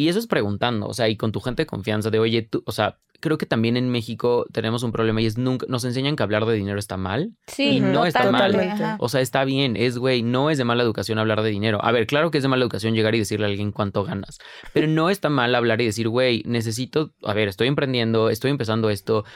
[SPEAKER 4] Y eso es preguntando, o sea, y con tu gente de confianza de, oye, tú, o sea, creo que también en México tenemos un problema y es nunca, nos enseñan que hablar de dinero está mal.
[SPEAKER 3] Sí,
[SPEAKER 4] y no está mal.
[SPEAKER 3] ajá.
[SPEAKER 4] O sea, está bien, es güey, no es de mala educación hablar de dinero. A ver, claro que es de mala educación llegar y decirle a alguien cuánto ganas, pero no está mal hablar y decir, güey, necesito, a ver, estoy emprendiendo, estoy empezando esto.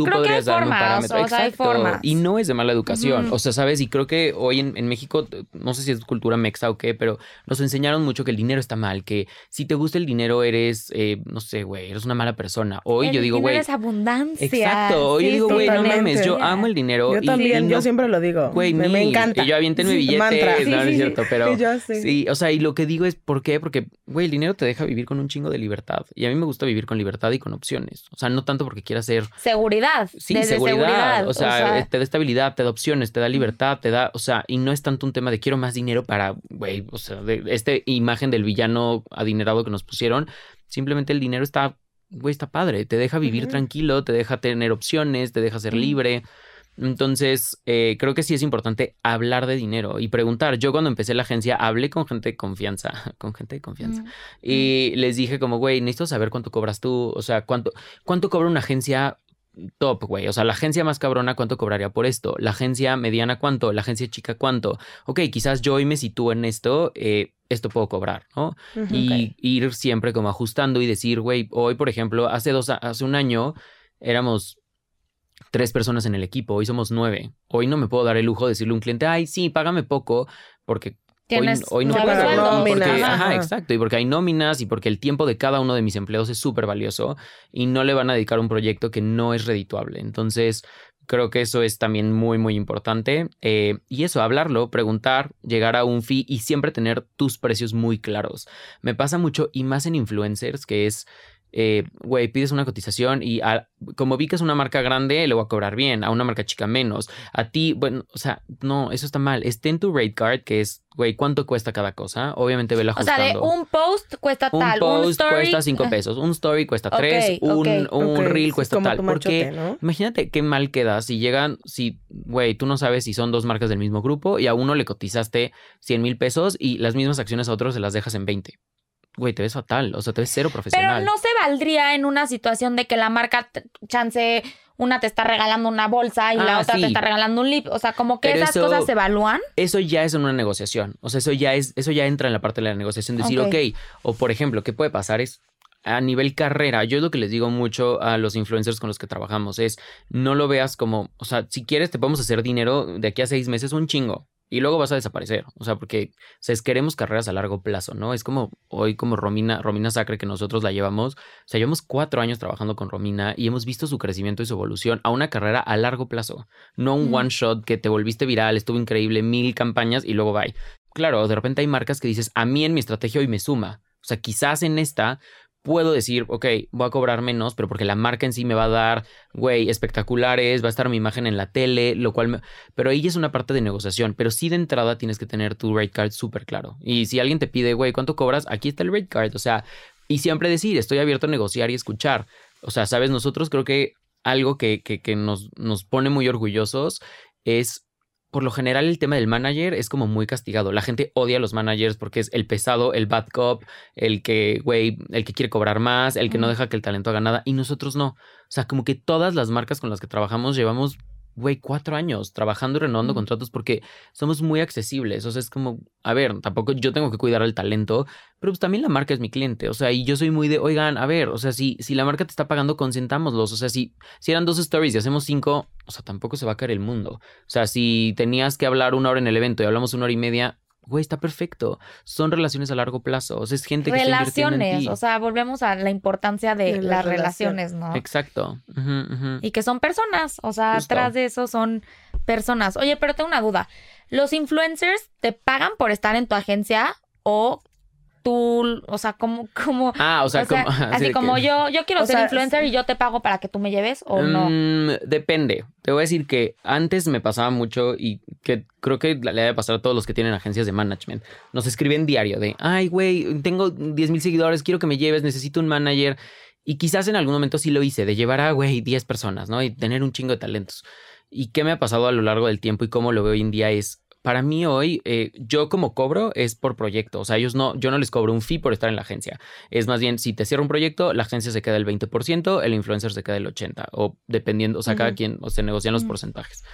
[SPEAKER 4] Tú
[SPEAKER 3] Creo que
[SPEAKER 4] podrías
[SPEAKER 3] hay
[SPEAKER 4] darme un parámetro.
[SPEAKER 3] o sea, hay
[SPEAKER 4] Exacto.
[SPEAKER 3] formas.
[SPEAKER 4] Y no es de mala educación. O sea, ¿sabes? Y creo que hoy en, en México, no sé si es cultura mexa o qué, pero nos enseñaron mucho que el dinero está mal, que si te gusta el dinero eres, eh, no sé, güey, eres una mala persona. Hoy
[SPEAKER 3] El
[SPEAKER 4] yo digo, güey.
[SPEAKER 3] es abundancia.
[SPEAKER 4] Exacto. Hoy yo
[SPEAKER 3] Sí,
[SPEAKER 4] digo,
[SPEAKER 3] sí,
[SPEAKER 4] güey, no mames, yo amo el dinero.
[SPEAKER 2] Yo
[SPEAKER 4] y-
[SPEAKER 2] también,
[SPEAKER 4] y
[SPEAKER 2] yo siempre lo digo.
[SPEAKER 4] Güey,
[SPEAKER 2] me, encanta.
[SPEAKER 4] Y yo aviéntenme
[SPEAKER 2] Sí,
[SPEAKER 4] billetes.
[SPEAKER 2] mantra.
[SPEAKER 4] no, no es cierto, pero.
[SPEAKER 2] Yo sí.
[SPEAKER 4] Sí, o sea, y lo que digo es, ¿por qué? Porque, güey, el dinero te deja vivir con un chingo de libertad. Y a mí me gusta vivir con libertad y con opciones. O sea, no tanto porque quiera ser.
[SPEAKER 3] Seguridad.
[SPEAKER 4] Sí,
[SPEAKER 3] desde
[SPEAKER 4] seguridad.
[SPEAKER 3] seguridad.
[SPEAKER 4] O sea, te da estabilidad, te da opciones, te da libertad, te da. O sea, y no es tanto un tema de quiero más dinero para, güey, o sea, de esta imagen del villano adinerado que nos pusieron. Simplemente el dinero está, güey, está padre. Te deja vivir tranquilo, te deja tener opciones, te deja ser libre. Entonces, eh, creo que sí es importante hablar de dinero y preguntar. Yo cuando empecé la agencia hablé con gente de confianza, con gente de confianza.
[SPEAKER 3] Mm.
[SPEAKER 4] Y les dije como, güey, necesito saber cuánto cobras tú, o sea, cuánto, cuánto cobra una agencia top, güey. O sea, la agencia más cabrona, ¿cuánto cobraría por esto? La agencia mediana, ¿cuánto? La agencia chica, ¿cuánto? Ok, quizás yo hoy me sitúo en esto, eh, esto puedo cobrar, ¿no? Y ir siempre como ajustando y decir, güey, hoy, por ejemplo, hace dos, hace un año éramos tres personas en el equipo, hoy somos nueve. Hoy no me puedo dar el lujo de decirle a un cliente, ay, sí, págame poco, porque
[SPEAKER 3] Tienes
[SPEAKER 4] hoy no puedo. porque,
[SPEAKER 2] Nóminas,
[SPEAKER 4] ajá,
[SPEAKER 2] ajá.
[SPEAKER 4] exacto. Y porque hay nóminas y porque el tiempo de cada uno de mis empleados es súper valioso y no le van a dedicar un proyecto que no es redituable. Entonces, creo que eso es también muy, muy importante. Eh, y eso, hablarlo, preguntar, llegar a un fee y siempre tener tus precios muy claros. Me pasa mucho y más en influencers, que es eh, güey, pides una cotización y a- como vi que es una marca grande, le voy a cobrar bien, a una marca chica menos. A ti, bueno, o sea, no, eso está mal. Esté en tu rate card, que es, güey, ¿cuánto cuesta cada cosa? Obviamente velo
[SPEAKER 3] O sea,
[SPEAKER 4] ajustando.
[SPEAKER 3] de un post cuesta
[SPEAKER 4] Un
[SPEAKER 3] tal, un
[SPEAKER 4] post
[SPEAKER 3] story
[SPEAKER 4] cuesta 5 pesos, un story cuesta 3, un, un reel cuesta
[SPEAKER 2] como
[SPEAKER 4] tal. Porque
[SPEAKER 2] machote, ¿no?
[SPEAKER 4] imagínate qué mal queda si llegan, si, güey, tú no sabes si son dos marcas del mismo grupo y a uno le cotizaste 100 mil pesos y las mismas acciones a otros se las dejas en 20. Güey, te ves fatal, o sea, te ves cero
[SPEAKER 3] Pero
[SPEAKER 4] profesional.
[SPEAKER 3] no se valdría en una situación de que la marca chance, una te está regalando una bolsa y la
[SPEAKER 4] Ah,
[SPEAKER 3] otra
[SPEAKER 4] sí.
[SPEAKER 3] te está regalando un lip. O sea, como que
[SPEAKER 4] Pero
[SPEAKER 3] esas
[SPEAKER 4] eso-
[SPEAKER 3] cosas se evalúan.
[SPEAKER 4] eso ya es en una negociación. O sea, eso ya es, eso ya entra en la parte de la negociación. Decir,
[SPEAKER 3] Ok.
[SPEAKER 4] ok, o por ejemplo, ¿qué puede pasar? Es a nivel carrera. Yo es lo que les digo mucho a los influencers con los que trabajamos es no lo veas como, o sea, si quieres te podemos hacer dinero de aquí a seis meses un chingo. Y luego vas a desaparecer. O sea, porque o sea, es, queremos carreras a largo plazo, ¿no? Es como hoy, como Romina, Romina Sacre, que nosotros la llevamos. O sea, llevamos cuatro años trabajando con Romina y hemos visto su crecimiento y su evolución a una carrera a largo plazo. No un
[SPEAKER 3] Mm.
[SPEAKER 4] one shot que te volviste viral, estuvo increíble, mil campañas y luego bye. Claro, de repente hay marcas que dices, a mí en mi estrategia hoy me suma. O sea, quizás en esta puedo decir, ok, voy a cobrar menos, pero porque la marca en sí me va a dar, güey, espectaculares, va a estar mi imagen en la tele, lo cual me... Pero ahí es una parte de negociación, pero sí de entrada tienes que tener tu rate card súper claro. Y si alguien te pide, güey, ¿cuánto cobras? Aquí está el rate card, o sea, y siempre decir, estoy abierto a negociar y escuchar. O sea, sabes, nosotros creo que algo que, que, que nos, nos pone muy orgullosos es por lo general el tema del manager es como muy castigado. La gente odia a los managers porque es el pesado, el bad cop, el que, güey, el que quiere cobrar más, el que no deja que el talento haga nada. Y nosotros no. O sea, como que todas las marcas con las que trabajamos llevamos, güey, cuatro años trabajando y renovando
[SPEAKER 3] Mm.
[SPEAKER 4] contratos porque somos muy accesibles. O sea, es como, a ver, tampoco yo tengo que cuidar al talento, pero pues también la marca es mi cliente. O sea, y yo soy muy de, oigan, a ver, o sea, si, si la marca te está pagando, consentámoslos. O sea, si, si eran dos stories y hacemos cinco, o sea, tampoco se va a caer el mundo. O sea, si tenías que hablar una hora en el evento y hablamos una hora y media, güey, está perfecto. Son relaciones a largo plazo. O sea, es gente que está invirtiendo en
[SPEAKER 3] Relaciones.
[SPEAKER 4] ti.
[SPEAKER 3] O sea, volvemos a la importancia de,
[SPEAKER 2] De las
[SPEAKER 3] relaciones, ¿no?
[SPEAKER 4] Exacto.
[SPEAKER 3] Y que son personas. O sea,
[SPEAKER 4] Justo.
[SPEAKER 3] atrás de eso son personas. Oye, pero tengo una duda. ¿Los influencers te pagan por estar en tu agencia o tú, o sea, como, como,
[SPEAKER 4] Ah, o sea,
[SPEAKER 3] o sea,
[SPEAKER 4] como,
[SPEAKER 3] así como
[SPEAKER 4] que-
[SPEAKER 3] yo, yo quiero
[SPEAKER 2] O
[SPEAKER 3] ser
[SPEAKER 2] sea,
[SPEAKER 3] influencer y yo te pago para que tú me lleves o no?
[SPEAKER 4] Mm, depende. Te voy a decir que antes me pasaba mucho y que creo que le debe pasar a todos los que tienen agencias de management. Nos escriben diario de, ay, güey, tengo 10 mil seguidores, quiero que me lleves, necesito un manager. Y quizás en algún momento sí lo hice, de llevar a, güey, 10 personas, ¿no? Y tener un chingo de talentos. ¿Y qué me ha pasado a lo largo del tiempo y cómo lo veo hoy en día es, para mí hoy, eh, yo como cobro es por proyecto. O sea, ellos no, yo no les cobro un fee por estar en la agencia. Es más bien, si te cierra un proyecto, la agencia se queda el 20%, el influencer se queda el 80%, o dependiendo, o sea, cada quien, o se negocian los porcentajes.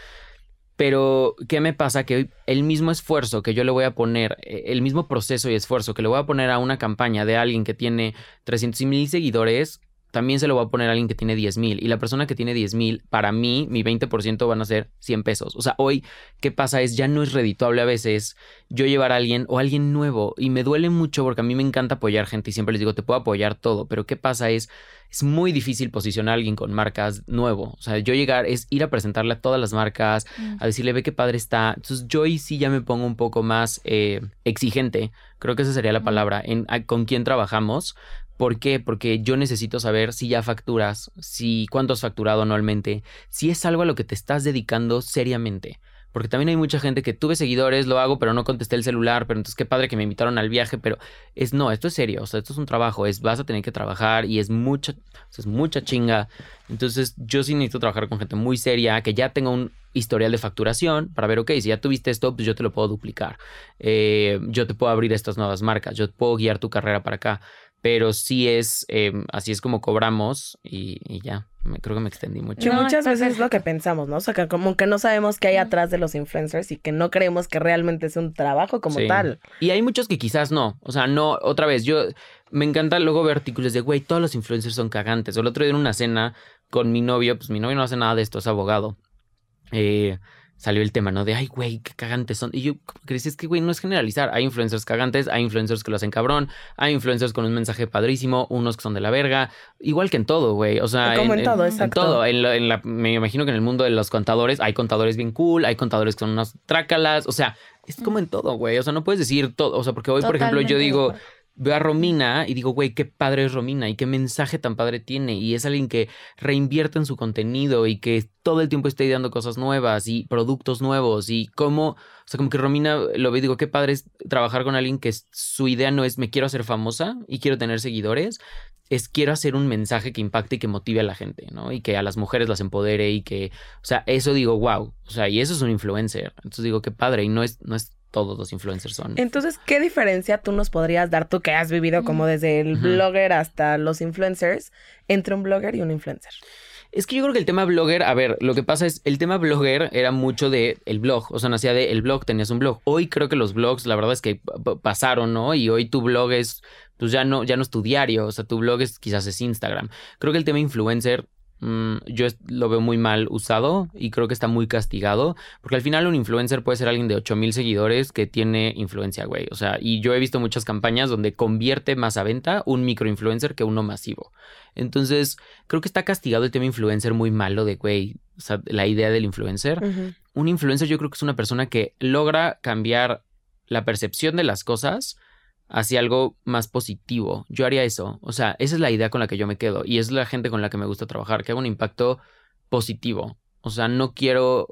[SPEAKER 4] Pero, ¿qué me pasa? Que el mismo esfuerzo que yo le voy a poner, eh, el mismo proceso y esfuerzo que le voy a poner a una campaña de alguien que tiene 300 mil seguidores, también se lo voy a poner a alguien que tiene 10 mil. Y la persona que tiene 10 mil, para mí, mi 20% van a ser 100 pesos. O sea, hoy, ¿qué pasa? Es ya no es redituable a veces yo llevar a alguien o alguien nuevo. Y me duele mucho porque a mí me encanta apoyar gente y siempre les digo, te puedo apoyar todo. Pero ¿qué pasa? Es, es muy difícil posicionar a alguien con marcas nuevo. O sea, yo llegar es ir a presentarle a todas las marcas, mm. a decirle, ve qué padre está. Entonces, yo hoy sí ya me pongo un poco más eh, exigente. Creo que esa sería la palabra. En, con quién trabajamos ¿Por qué? Porque yo necesito saber si ya facturas, si cuánto has facturado anualmente, si es algo a lo que te estás dedicando seriamente. Porque también hay mucha gente que tuve seguidores, lo hago, pero no contesté el celular, pero entonces qué padre que me invitaron al viaje, pero es no, esto es serio, o sea, esto es un trabajo, es vas a tener que trabajar y es mucha, es mucha chinga. Entonces yo sí necesito trabajar con gente muy seria, que ya tenga un historial de facturación para ver, ok, si ya tuviste esto, pues yo te lo puedo duplicar. Eh, yo te puedo abrir estas nuevas marcas, yo puedo guiar tu carrera para acá pero sí es, em, así es como cobramos y, ya, me, creo que me extendí mucho.
[SPEAKER 2] muchas veces es lo que pensamos, ¿no? O sea, que como que no sabemos qué hay atrás de los influencers y que no creemos que realmente es un trabajo como tal.
[SPEAKER 4] Y hay muchos que quizás no, o sea, no, otra vez, yo me encanta luego ver artículos de, güey, todos los influencers son cagantes. O el otro día en una cena con mi novio, pues mi novio no hace nada de esto, es abogado. Eh, salió el tema, ¿no? De, ay, güey, qué cagantes son. Y yo crecí, es que, güey, no es generalizar. Hay influencers cagantes, hay influencers que lo hacen cabrón, hay influencers con un mensaje padrísimo, unos que son de la verga, igual que en todo, güey. O sea,
[SPEAKER 2] como en, todo, exacto.
[SPEAKER 4] En todo. En la, me imagino que en el mundo de los contadores hay contadores bien cool, hay contadores que son unas trácalas, o sea, es como en todo, güey. O sea, no puedes decir todo. O sea, porque hoy, por ejemplo, yo digo, veo a Romina y digo, güey, qué padre es Romina y qué mensaje tan padre tiene. Y es alguien que reinvierte en su contenido y que todo el tiempo está ideando cosas nuevas y productos nuevos. Y cómo, o sea, como que Romina lo ve y digo, qué padre es trabajar con alguien que su idea no es me quiero hacer famosa y quiero tener seguidores. Es quiero hacer un mensaje que impacte y que motive a la gente, ¿no? Y que a las mujeres las empodere y que, o sea, eso digo, wow. O sea, y eso es un influencer. Entonces digo, qué padre. Y no es, no es todos los influencers son.
[SPEAKER 2] Entonces, ¿qué diferencia tú nos podrías dar, tú que has vivido como desde el blogger hasta los influencers, entre un blogger y un influencer?
[SPEAKER 4] Es que yo creo que el tema blogger, a ver, lo que pasa es, el tema blogger era mucho de el blog, o sea, nacía de el blog, tenías un blog. Hoy creo que los blogs, la verdad es que pasaron, ¿no? Y hoy tu blog es, pues ya no, ya no es tu diario, o sea, tu blog es quizás es Instagram. Creo que el tema influencer Mm, yo lo veo muy mal usado y creo que está muy castigado, porque al final un influencer puede ser alguien de 8000 seguidores que tiene influencia, güey. O sea, y yo he visto muchas campañas donde convierte más a venta un microinfluencer que uno masivo. Entonces, creo que está castigado el tema influencer muy malo de, güey, o sea, la idea del influencer. Un influencer yo creo que es una persona que logra cambiar la percepción de las cosas hacia algo más positivo. Yo haría eso. O sea, esa es la idea con la que yo me quedo y es la gente con la que me gusta trabajar, que haga un impacto positivo. O sea, no quiero,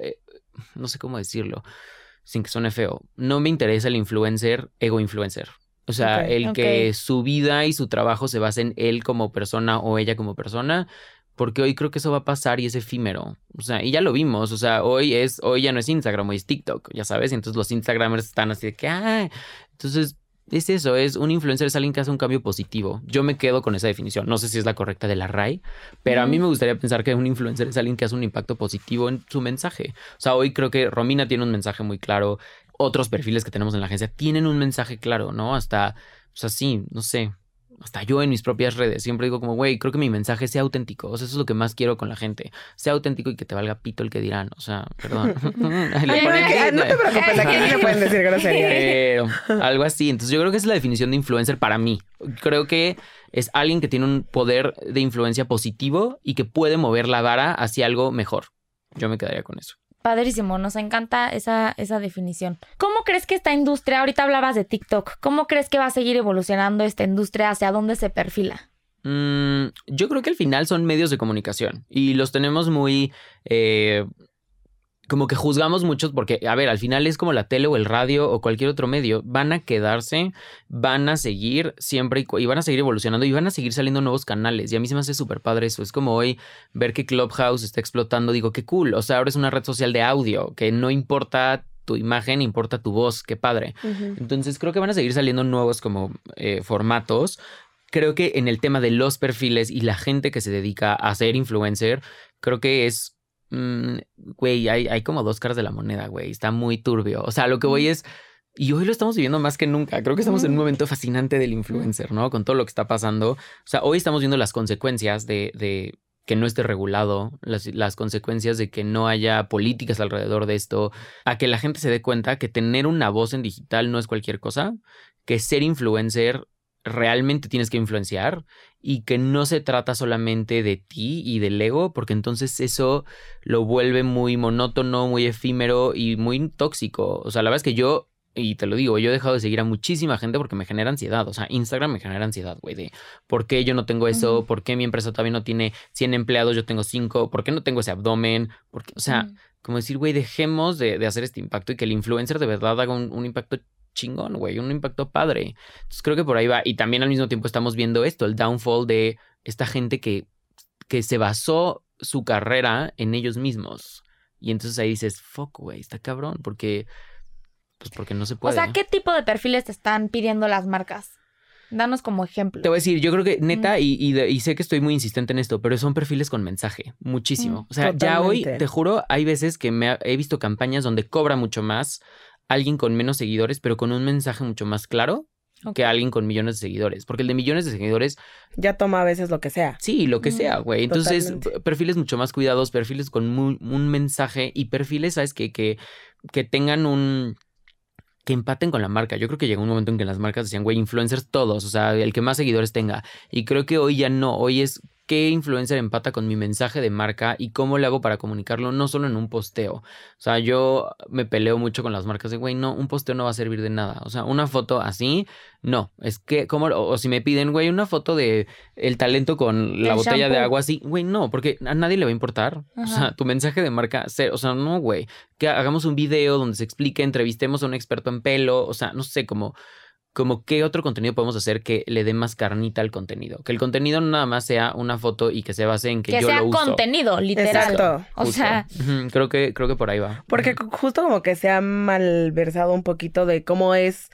[SPEAKER 4] eh, no sé cómo decirlo, sin que suene feo. No me interesa el influencer, ego influencer. O sea, el que su vida y su trabajo se base en él como persona o ella como persona, porque hoy creo que eso va a pasar y es efímero. O sea, y ya lo vimos, o sea, hoy es hoy ya no es Instagram, hoy es TikTok, ya sabes, y entonces los Instagramers están así de que, ah, entonces es eso, es un influencer es alguien que hace un cambio positivo. Yo me quedo con esa definición. No sé si es la correcta de la RAI, pero a mí me gustaría pensar que un influencer es alguien que hace un impacto positivo en su mensaje. O sea, hoy creo que Romina tiene un mensaje muy claro. Otros perfiles que tenemos en la agencia tienen un mensaje claro, ¿no? Hasta, o sea, sí, no sé hasta yo en mis propias redes, siempre digo como, güey, creo que mi mensaje sea auténtico. O sea, eso es lo que más quiero con la gente. Sea auténtico y que te valga pito el que dirán. O sea, perdón.
[SPEAKER 2] no te preocupes, aquí no pueden decir groserías.
[SPEAKER 4] Pero algo así. Entonces yo creo que esa es la definición de influencer para mí. Creo que es alguien que tiene un poder de influencia positivo y que puede mover la vara hacia algo mejor. Yo me quedaría con eso.
[SPEAKER 3] Padrísimo, nos encanta esa, esa definición. ¿Cómo crees que esta industria, ahorita hablabas de TikTok, ¿cómo crees que va a seguir evolucionando esta industria? ¿Hacia dónde se perfila?
[SPEAKER 4] Mm, yo creo que al final son medios de comunicación y los tenemos muy... Eh, como que juzgamos muchos porque, a ver, al final es como la tele o el radio o cualquier otro medio, van a quedarse, van a seguir siempre y, y van a seguir evolucionando y van a seguir saliendo nuevos canales. Y a mí se me hace súper padre eso. Es como hoy ver que Clubhouse está explotando, digo, qué cool. O sea, ahora es una red social de audio, que no importa tu imagen, importa tu voz, qué padre. Entonces creo que van a seguir saliendo nuevos como eh, formatos. Creo que en el tema de los perfiles y la gente que se dedica a ser influencer, creo que es Mm, güey, hay, hay como dos caras de la moneda, güey. Está muy turbio. O sea, lo que voy es. Y hoy lo estamos viviendo más que nunca. Creo que estamos en un momento fascinante del influencer, ¿no? Con todo lo que está pasando. O sea, hoy estamos viendo las consecuencias de, de que no esté regulado, las, las, consecuencias de que no haya políticas alrededor de esto, a que la gente se dé cuenta que tener una voz en digital no es cualquier cosa, que ser influencer realmente tienes que influenciar y que no se trata solamente de ti y del ego, porque entonces eso lo vuelve muy monótono, muy efímero y muy tóxico. O sea, la verdad es que yo, y te lo digo, yo he dejado de seguir a muchísima gente porque me genera ansiedad. O sea, Instagram me genera ansiedad, güey, de por qué yo no tengo eso, por qué mi empresa todavía no tiene 100 empleados, yo tengo 5, por qué no tengo ese abdomen, porque, o sea, como decir, güey, dejemos de, hacer este impacto y que el influencer de verdad haga un, un impacto chingón, güey, un impacto padre. Entonces creo que por ahí va. Y también al mismo tiempo estamos viendo esto, el downfall de esta gente que, que se basó su carrera en ellos mismos. Y entonces ahí dices, fuck, güey, está cabrón, porque, pues porque no se puede.
[SPEAKER 3] O sea, ¿qué tipo de perfiles te están pidiendo las marcas? Danos como ejemplo.
[SPEAKER 4] Te voy a decir, yo creo que neta, y, y, sé que estoy muy insistente en esto, pero son perfiles con mensaje, muchísimo. Mm, o sea, ya hoy, te juro, hay veces que me he visto campañas donde cobra mucho más alguien con menos seguidores, pero con un mensaje mucho más claro que alguien con millones de seguidores. Porque el de millones de seguidores.
[SPEAKER 2] Ya toma a veces lo que sea.
[SPEAKER 4] Sí, lo que sea, güey. Entonces, perfiles mucho más cuidados, perfiles con un mensaje y perfiles, ¿sabes? Que, que, que tengan un que empaten con la marca. Yo creo que llegó un momento en que las marcas decían, güey, influencers todos, o sea, el que más seguidores tenga. Y creo que hoy ya no, hoy es qué influencer empata con mi mensaje de marca y cómo le hago para comunicarlo, no solo en un posteo. O sea, yo me peleo mucho con las marcas de, güey, no, un posteo no va a servir de nada. O sea, una foto así, no. Es que, como, o, si me piden, güey, una foto de el talento con la botella de agua así, güey, no, porque a nadie le va a importar. O sea, tu mensaje de marca, o sea, no, güey, que hagamos un video donde se explique, entrevistemos a un experto en pelo, o sea, no sé, como como qué otro contenido podemos hacer que le dé más carnita al contenido. Que el contenido no nada más sea una foto y que se base en que, yo lo uso.
[SPEAKER 3] sea contenido, literal. Exacto. O sea,
[SPEAKER 4] creo que creo que por ahí va.
[SPEAKER 2] Porque justo como que se ha malversado un poquito de cómo es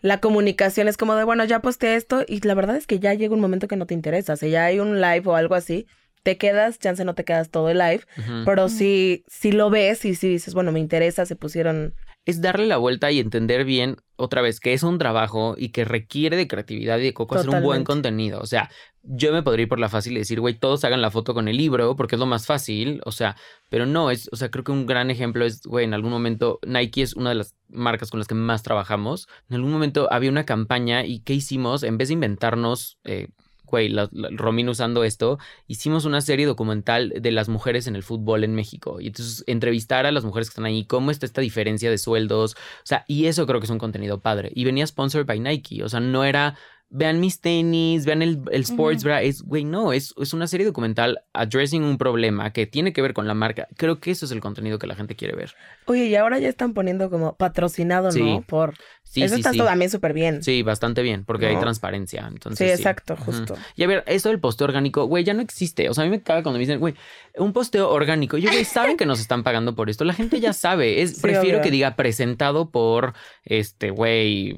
[SPEAKER 2] la comunicación es como de, bueno, ya posté esto y la verdad es que ya llega un momento que no te interesa. Si ya hay un live o algo así, te quedas, chance no te quedas todo el live, pero si, si lo ves y si dices, bueno, me interesa, se pusieron
[SPEAKER 4] es darle la vuelta y entender bien otra vez que es un trabajo y que requiere de creatividad y de coco hacer un buen contenido. O sea, yo me podría ir por la fácil y decir, güey, todos hagan la foto con el libro porque es lo más fácil. O sea, pero no, es, o sea, creo que un gran ejemplo es, güey, en algún momento Nike es una de las marcas con las que más trabajamos. En algún momento había una campaña y ¿qué hicimos? En vez de inventarnos eh, güey, la, Romín usando esto, hicimos una serie documental de las mujeres en el fútbol en México. Y entonces entrevistar a las mujeres que están ahí, cómo está esta diferencia de sueldos. O sea, y eso creo que es un contenido padre. Y venía sponsored by Nike. O sea, no era vean mis tenis, vean el, el sports bra. Es, güey, no, es, es una serie documental addressing un problema que tiene que ver con la marca. Creo que eso es el contenido que la gente quiere ver.
[SPEAKER 2] Oye, y ahora ya están poniendo como patrocinado, ¿no? Por. Sí, eso está también súper bien.
[SPEAKER 4] Sí, bastante bien, porque hay transparencia. Entonces,
[SPEAKER 2] sí, exacto, justo.
[SPEAKER 4] Y a ver, eso del posteo orgánico, güey, ya no existe. O sea, a mí me caga cuando me dicen, güey, un posteo orgánico. Yo, güey, saben que nos están pagando por esto. La gente ya sabe. Es, prefiero que diga presentado por este, güey,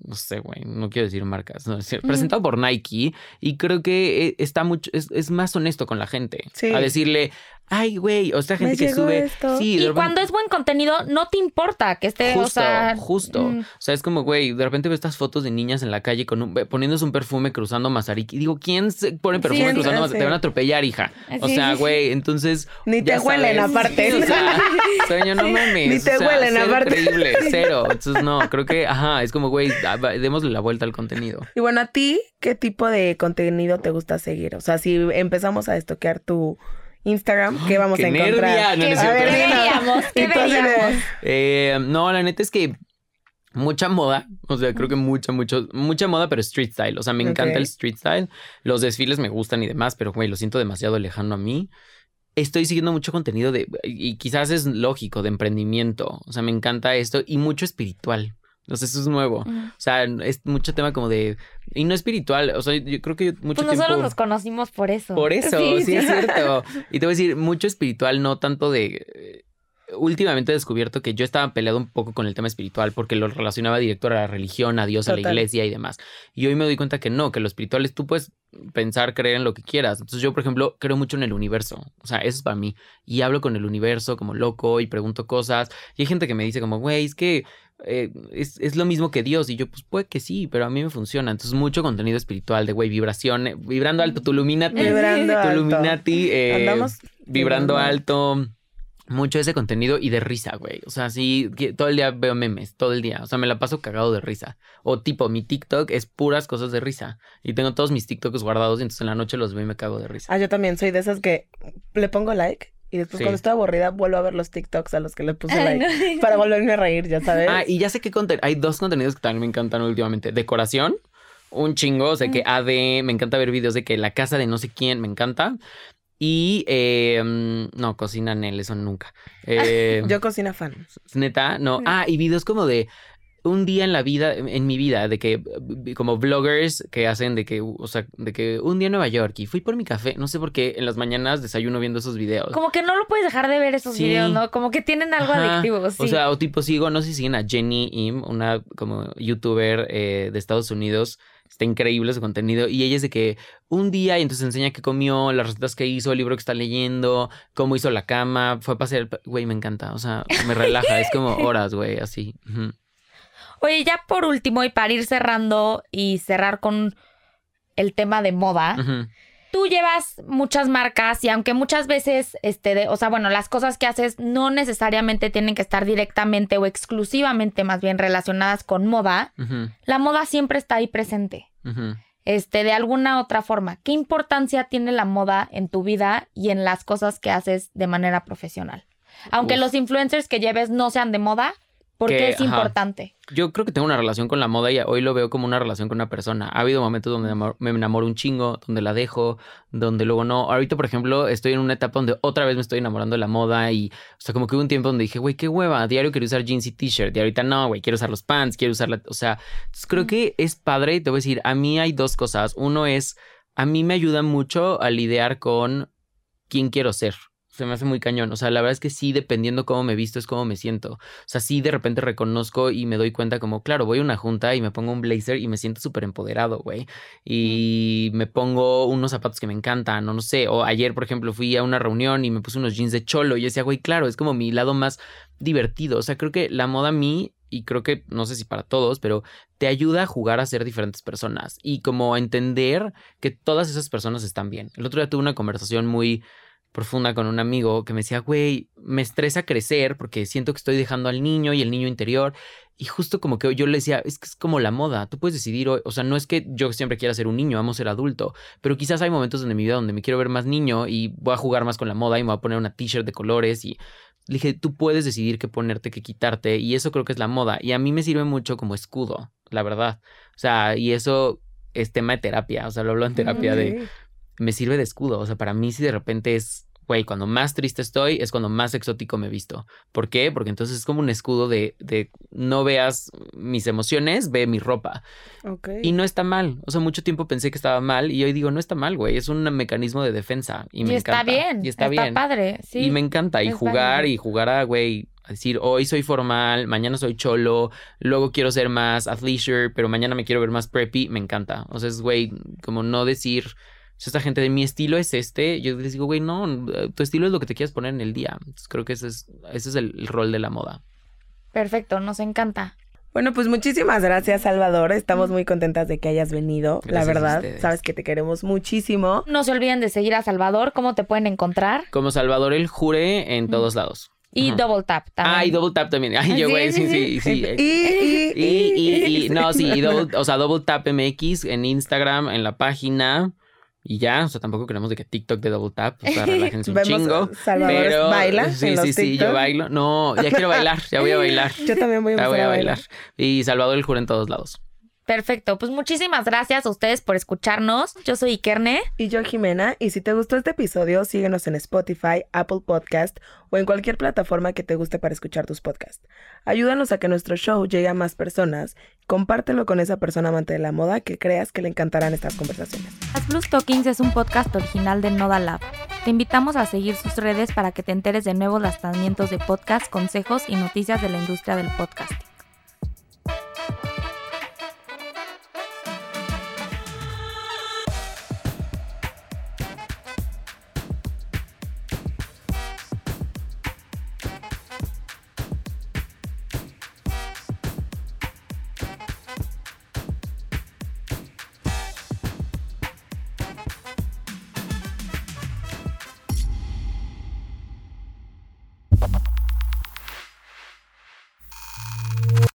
[SPEAKER 4] no sé, güey, no quiero decir marcas, no, presentado por Nike y creo que eh, está mucho, es, más honesto con la gente. A decirle, ay, güey, o sea, gente que sube.
[SPEAKER 3] Sí, y cuando es buen contenido, no te importa que esté,
[SPEAKER 4] justo,
[SPEAKER 3] o sea.
[SPEAKER 4] Justo. Mm. O sea, es como, güey, de repente veo estas fotos de niñas en la calle con un, poniéndose un perfume cruzando Mazarik. Y digo, ¿quién se pone perfume cruzando Mazarik? Te van a atropellar, hija. O sea, güey, entonces.
[SPEAKER 2] Ni te huelen, aparte.
[SPEAKER 4] o sea, sueño, no mames.
[SPEAKER 2] Ni te huelen, aparte.
[SPEAKER 4] Increíble, cero. Entonces, no, creo que, ajá, es como, güey, démosle la vuelta al contenido.
[SPEAKER 2] Y bueno, a ti, ¿qué tipo de contenido te gusta seguir? O sea, si empezamos a estoquear tu Instagram, ¿qué vamos a encontrar?
[SPEAKER 3] No, ¿Qué, veríamos? ¿Qué veríamos?
[SPEAKER 4] Eh, no, la neta es que mucha moda, o sea, creo que mucha, mucho, mucha moda, pero street style. O sea, me encanta el street style. Los desfiles me gustan y demás, pero güey, lo siento demasiado lejano a mí. estoy siguiendo mucho contenido de, y quizás es lógico, de emprendimiento. O sea, me encanta esto y mucho espiritual. O sea, eso es nuevo.
[SPEAKER 3] Mm.
[SPEAKER 4] O sea, es mucho tema como de. Y no espiritual. O sea, yo creo que yo mucho
[SPEAKER 3] Pues nosotros
[SPEAKER 4] tiempo.
[SPEAKER 3] nos conocimos por eso.
[SPEAKER 4] Por eso, sí, es cierto. Y te voy a decir, mucho espiritual, no tanto de. eh, Últimamente he descubierto que yo estaba peleado un poco con el tema espiritual porque lo relacionaba directo a la religión, a Dios, a la iglesia y demás. Y hoy me doy cuenta que no, que lo espiritual es tú puedes pensar, creer en lo que quieras. Entonces yo, por ejemplo, creo mucho en el universo. O sea, eso es para mí. Y hablo con el universo como loco y pregunto cosas. Y hay gente que me dice como, güey, es que eh, es, es lo mismo que Dios. Y yo, pues puede que sí, pero a mí me funciona. Entonces mucho contenido espiritual de, güey, vibración, eh, vibrando alto, tu Illuminati.
[SPEAKER 2] Vibrando
[SPEAKER 4] Tu
[SPEAKER 2] alto.
[SPEAKER 4] Eh,
[SPEAKER 2] Andamos
[SPEAKER 4] vibrando
[SPEAKER 2] vibrando.
[SPEAKER 4] alto. Mucho de ese contenido y de risa, güey. O sea, sí, que todo el día veo memes, todo el día. O sea, me la paso cagado de risa. O tipo, mi TikTok es puras cosas de risa. Y tengo todos mis TikToks guardados y entonces en la noche los veo y me cago de risa.
[SPEAKER 2] Ah, yo también soy de esas que le pongo like y después
[SPEAKER 4] Sí.
[SPEAKER 2] cuando estoy aburrida vuelvo a ver los TikToks a los que le puse
[SPEAKER 3] Ay,
[SPEAKER 2] like
[SPEAKER 3] no.
[SPEAKER 2] para volverme a reír, ya sabes.
[SPEAKER 4] Ah, y ya sé qué contenido. Hay dos contenidos que también me encantan últimamente. Decoración, un chingo. O sea, que AD, me encanta ver videos de que la casa de no sé quién, me encanta. Y, eh, mm, no, cocina Nel, eso nunca. Eh,
[SPEAKER 2] Yo cocina fan.
[SPEAKER 4] Neta, no. Ah, y videos como de un día en la vida, en mi vida, de que como vloggers que hacen de que, o sea, de que un día en Nueva York y fui por mi café, no sé por qué en las mañanas desayuno viendo esos videos.
[SPEAKER 3] Como que no lo puedes dejar de ver esos
[SPEAKER 4] Sí.
[SPEAKER 3] videos, ¿no? Como que tienen algo
[SPEAKER 4] Ajá.
[SPEAKER 3] adictivo, sí.
[SPEAKER 4] O sea, o tipo sigo, no sé si siguen a Jenny Im, una como youtuber eh, de Estados Unidos. Está increíble su contenido. Y ella es de que un día y entonces enseña qué comió, las recetas que hizo, el libro que está leyendo, cómo hizo la cama, fue a pasear. Güey, me encanta. O sea, me relaja. es como horas, güey, así.
[SPEAKER 3] Oye, ya por último, y para ir cerrando y cerrar con el tema de moda. Tú llevas muchas marcas y aunque muchas veces, este, de, o sea, bueno, las cosas que haces no necesariamente tienen que estar directamente o exclusivamente más bien relacionadas con moda, la moda siempre está ahí presente. Este, de alguna otra forma, ¿qué importancia tiene la moda en tu vida y en las cosas que haces de manera profesional? Aunque
[SPEAKER 4] Uf.
[SPEAKER 3] los influencers que lleves no sean de moda, ¿por qué es
[SPEAKER 4] ajá.
[SPEAKER 3] importante?
[SPEAKER 4] Yo creo que tengo una relación con la moda y hoy lo veo como una relación con una persona. Ha habido momentos donde me enamoro un chingo, donde la dejo, donde luego no. Ahorita, por ejemplo, estoy en una etapa donde otra vez me estoy enamorando de la moda y, o sea, como que hubo un tiempo donde dije, güey, qué hueva, a diario quiero usar jeans y t-shirt. Y ahorita no, güey, quiero usar los pants, quiero usar la, o sea, entonces creo que es padre y te voy a decir, a mí hay dos cosas. Uno es, a mí me ayuda mucho a lidiar con quién quiero ser. Se me hace muy cañón. O sea, la verdad es que sí, dependiendo cómo me visto, es cómo me siento. O sea, sí, de repente reconozco y me doy cuenta como, claro, voy a una junta y me pongo un blazer y me siento súper empoderado, güey. Y me pongo unos zapatos que me encantan, o no sé. O ayer, por ejemplo, fui a una reunión y me puse unos jeans de cholo y yo decía, güey, claro, es como mi lado más divertido. O sea, creo que la moda a mí, y creo que, no sé si para todos, pero te ayuda a jugar a ser diferentes personas y como a entender que todas esas personas están bien. El otro día tuve una conversación muy profunda con un amigo que me decía, güey, me estresa crecer porque siento que estoy dejando al niño y el niño interior. Y justo como que yo le decía, es que es como la moda, tú puedes decidir, hoy- o sea, no es que yo siempre quiera ser un niño, vamos a ser adulto, pero quizás hay momentos en mi vida donde me quiero ver más niño y voy a jugar más con la moda y me voy a poner una t-shirt de colores y le dije, tú puedes decidir qué ponerte, qué quitarte y eso creo que es la moda y a mí me sirve mucho como escudo, la verdad. O sea, y eso es tema de terapia, o sea, lo hablo en terapia de. Me sirve de escudo. O sea, para mí si de repente es, güey, cuando más triste estoy es cuando más exótico me he visto. ¿Por qué? Porque entonces es como un escudo de, de no veas mis emociones, ve mi ropa. Y no está mal. O sea, mucho tiempo pensé que estaba mal y hoy digo, no está mal, güey. Es un mecanismo de defensa. Y,
[SPEAKER 3] Y,
[SPEAKER 4] me
[SPEAKER 3] está
[SPEAKER 4] encanta.
[SPEAKER 3] bien.
[SPEAKER 4] Y está, bien.
[SPEAKER 3] padre, sí.
[SPEAKER 4] Y me encanta. Y jugar y jugar a, güey, decir, hoy soy formal, mañana soy cholo, luego quiero ser más athleisure, pero mañana me quiero ver más preppy. Me encanta. O sea, es, güey, como no decir, sea, esta gente de mi estilo es este. Yo les digo, güey, no, tu estilo es lo que te quieras poner en el día. Entonces creo que ese es, ese es el, el rol de la moda.
[SPEAKER 3] Perfecto, nos encanta.
[SPEAKER 2] Bueno, pues muchísimas gracias, Salvador. Estamos muy contentas de que hayas venido.
[SPEAKER 4] Gracias
[SPEAKER 2] la verdad, sabes que te queremos muchísimo.
[SPEAKER 3] No se olviden de seguir a Salvador. ¿Cómo te pueden encontrar?
[SPEAKER 4] Como Salvador el Jure en todos lados.
[SPEAKER 3] Y
[SPEAKER 4] Ajá.
[SPEAKER 3] Double Tap también.
[SPEAKER 4] Ah, y Double Tap también. Ay, yo,
[SPEAKER 3] Sí,
[SPEAKER 4] güey, sí,
[SPEAKER 3] sí,
[SPEAKER 4] sí, sí.
[SPEAKER 2] Y, y,
[SPEAKER 4] Y, y, y, no, sí, y double, o sea, Double Tap MX en Instagram, en la página. Y ya, o sea, tampoco queremos de que TikTok de Double Tap, o sea, relájense un
[SPEAKER 2] Vemos
[SPEAKER 4] chingo.
[SPEAKER 2] Salvador
[SPEAKER 4] Pero
[SPEAKER 2] baila
[SPEAKER 4] sí,
[SPEAKER 2] en los
[SPEAKER 4] sí, sí,
[SPEAKER 2] TikTok.
[SPEAKER 4] yo bailo. No, ya quiero bailar, ya voy a bailar.
[SPEAKER 2] Yo también voy a
[SPEAKER 4] Ya voy
[SPEAKER 2] a
[SPEAKER 4] bailar. Y Salvador el Juro en todos lados.
[SPEAKER 3] Perfecto, pues muchísimas gracias a ustedes por escucharnos. Yo soy Ikerne.
[SPEAKER 2] Y yo Jimena, y si te gustó este episodio, síguenos en Spotify, Apple Podcast o en cualquier plataforma que te guste para escuchar tus podcasts. Ayúdanos a que nuestro show llegue a más personas. Compártelo con esa persona amante de la moda que creas que le encantarán estas conversaciones.
[SPEAKER 3] Las Blues Talkings es un podcast original de Noda Lab. Te invitamos a seguir sus redes para que te enteres de nuevos lanzamientos de podcast, consejos y noticias de la industria del podcast.